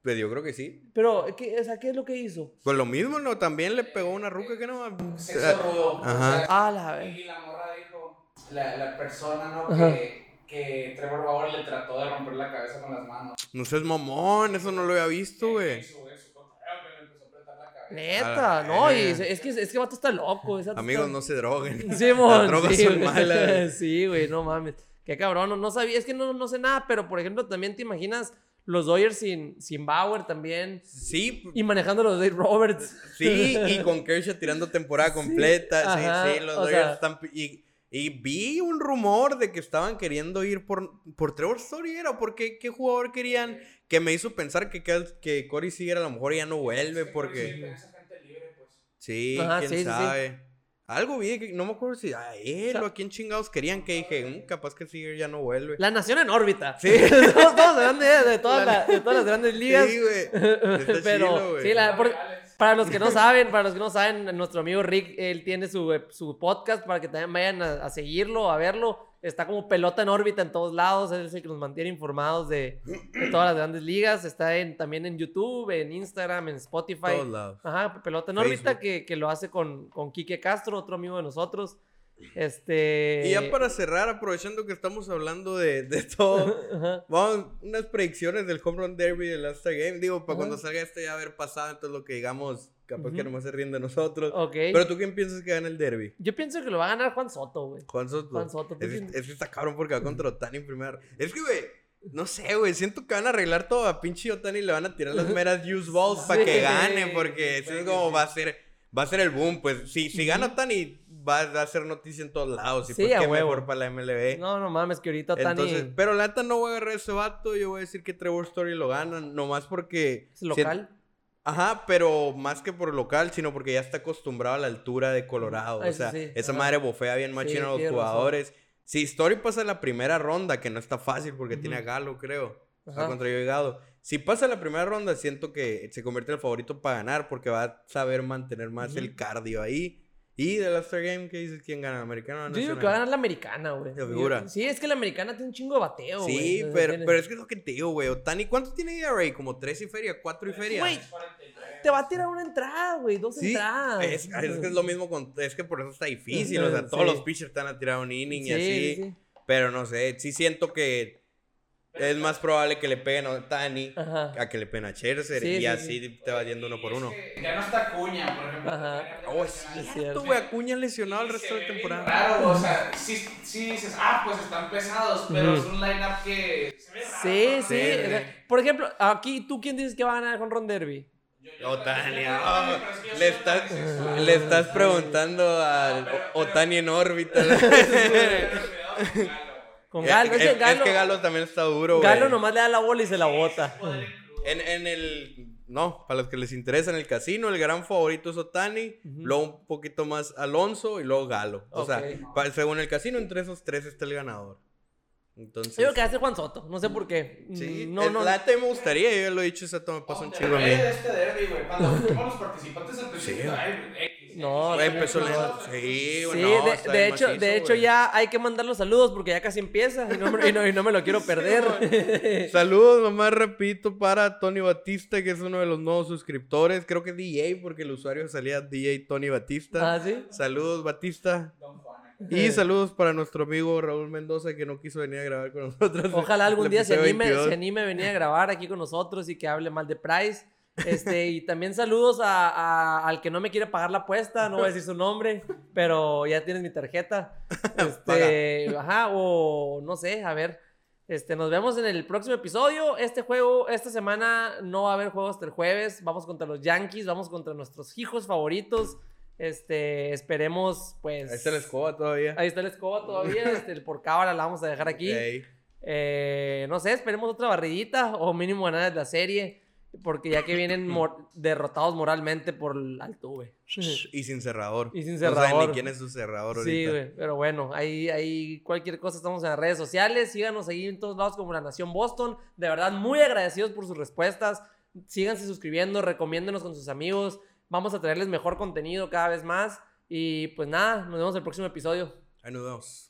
pues yo creo que sí. Pero, ¿qué, o sea, ¿qué es lo que hizo? Pues lo mismo, ¿no? También le pegó una ruca que no. Rudo. Ajá. O sea, Ah, la y, vez. y la morra dijo, la, la persona, ¿no? Ajá. Que, que Trevor Bauer le trató de romper la cabeza con las manos. No seas mamón, eso no lo había visto, güey. Neta, no, y es que, es que vato está loco. ese vato Amigos, está- no se droguen. Sí, mon, Las drogas sí, son güey. malas. Sí, güey, no mames. Qué cabrón, no, no sabía, es que no, no sé nada, pero por ejemplo, también te imaginas los Dodgers sin, sin Bauer también. Sí, Y manejando los Dave Roberts. sí, y con Kershaw tirando temporada completa. Sí, ajá, sí, los o Dodgers sea- están. Y, y vi un rumor de que estaban queriendo ir por, por Trevor Story, ¿era? ¿Por qué, jugador querían? Que me hizo pensar que, Cal- que Corey Seager a lo mejor ya no vuelve Sí, porque. sí, esa gente libre, pues. Sí, Ajá, quién sí, sí, sí. sabe. Algo vi, que no me acuerdo si a él O sea- o a quién chingados querían que dije, "Mm, capaz que Seager ya no vuelve. La nación en órbita. Sí. todos, todos de, de todas la- de todas las grandes ligas. Sí, güey. Pero, chilo, sí, la- por-. Para los que no saben, para los que no saben, nuestro amigo Rick, él tiene su, eh, su podcast para que también vayan a, a seguirlo, a verlo. Está como pelota en órbita en todos lados. Él es el que nos mantiene informados de, de todas las grandes ligas. Está en, también en YouTube, en Instagram, en Spotify. Todos lados. Ajá, pelota en órbita que, que lo hace con, con Quique Castro, otro amigo de nosotros. Este. Y ya para cerrar, aprovechando que estamos hablando de, de todo, Ajá. vamos, unas predicciones del Home Run Derby del Last Game. Digo, para Ajá. cuando salga esto ya haber pasado, entonces lo que digamos, capaz que Ujú. nomás se ríen de nosotros. Ok. Pero tú quién piensas que gana el Derby? Yo pienso que lo va a ganar Juan Soto, güey. Juan Soto. Juan Soto, ¿tú Es, quién? es que está cabrón porque va contra Otani en primera. Es que, güey, no sé, güey. Siento que van a arreglar todo a pinche Otani y le van a tirar las meras use balls para que Sí. gane. Porque eso es como va a ser, va a ser el boom. Pues si, si gana Otani, va a hacer noticia en todos lados. Y Sí, pues a qué mejor para la MLB. No, no mames, que ahorita Tani Entonces, pero la neta no voy a agarrar ese vato. Yo voy a decir que Trevor Story lo gana. Nomás porque. es local. Ajá, pero más que por local, sino porque ya está acostumbrado a la altura de Colorado. Ah, o sea, sí, esa ajá. madre bofea bien machino a los tienes razón. jugadores. Si Story pasa la primera ronda, que no está fácil porque tiene a. Galo, creo. Ajá. Está contra yo y Galo. Si pasa la primera ronda, siento que se convierte en el favorito para ganar porque va a saber mantener más Ujú. el cardio ahí. Y del After Game, ¿qué dices? ¿Quién gana? ¿Americano o Yo digo nacional? que va a ganar la americana, güey. Figura. Sí, es que la americana tiene un chingo de bateo, güey. Sí, pero, pero es que es lo que te digo, güey. Otani, ¿cuánto tiene ERA? Como 3 y feria, 4 y feria. Güey, Te va a tirar una entrada, güey. Dos Sí, entradas. es, es que es lo mismo con. Es que por eso está difícil. O sea, Sí. todos los pitchers están a tirar un inning y así. sí, sí. Pero no sé, sí siento que es más probable que le peguen a Otani Ajá. a que le peguen a Scherzer. Sí, y sí, así te va yendo uno por uno. Ya no está Cuña, por ejemplo. Ajá. Oh, es cierto. güey. Acuña lesionado el resto de la temporada. Raro, o sea, sí, sí dices, ah, pues están pesados, pero es un lineup que se ve raro. Sí, ¿no? sí. Sí, o sea, sí. por ejemplo, aquí, ¿tú quién dices que va a ganar con Ron Derby? Otani, ah, yo le estás, le estás preguntando al O- Otani en órbita. Con Galo. Con Es- Galo. Es, es, que Galo, es que Galo también está duro, güey. Galo nomás le da la bola y se la bota. En. En, el. No, para los que les interesa, en el casino, el gran favorito es Otani. Luego un poquito más Alonso y luego Galo. O sea, Ok. pa- según el casino, entre esos tres está el ganador. Entonces. Yo creo que hace Juan Soto. No sé por qué. Sí, Mm, no, el no. late me gustaría, yo ya lo he dicho, ese me pasa un chingo a mí. de este derby, güey. Cuando los participantes al principio, Sí. No, Güey, empezó no, lento. Sí, Sí, güey, no, de, hecho, macizo, de hecho güey. ya hay que mandar los saludos porque ya casi empieza y no, me- y no- y no me lo quiero perder. Saludos, nomás repito, para Tony Batista, que es uno de los nuevos suscriptores. Creo que DJ, porque el usuario salía DJ Tony Batista. ah, sí. Saludos, Batista. Don Juan. Y saludos para nuestro amigo Raúl Mendoza, que no quiso venir a grabar con nosotros. Ojalá algún día se anime, 22. se anime a venir a grabar aquí con nosotros y que hable mal de Price. Este, y también saludos a, a- al que no me quiere pagar la apuesta, no voy a decir su nombre, pero ya tienes mi tarjeta. Este, ajá, o no sé, a ver. Este, nos vemos en el próximo episodio. Este juego, esta semana no va a haber juegos hasta el jueves. Vamos contra los Yankees, vamos contra nuestros hijos favoritos. Este, esperemos, pues. Ahí está la escoba todavía. Ahí está la escoba todavía. este, el por cábala la vamos a dejar aquí. Eh, no sé, esperemos otra barridita o mínimo ganar la serie. Porque ya que vienen mor- derrotados moralmente por el Altuve. Y sin cerrador. Y sin No saben cerrador. ni quién es su cerrador Sí, ahorita. güey. Pero bueno, ahí, ahí cualquier cosa estamos en las redes sociales. Síganos ahí en todos lados como La Nación Boston. De verdad, muy agradecidos por sus respuestas. Síganse suscribiendo, recomiéndenos con sus amigos. Vamos a traerles mejor contenido cada vez más. Y pues nada, nos vemos en el próximo episodio. Ahí nos vemos.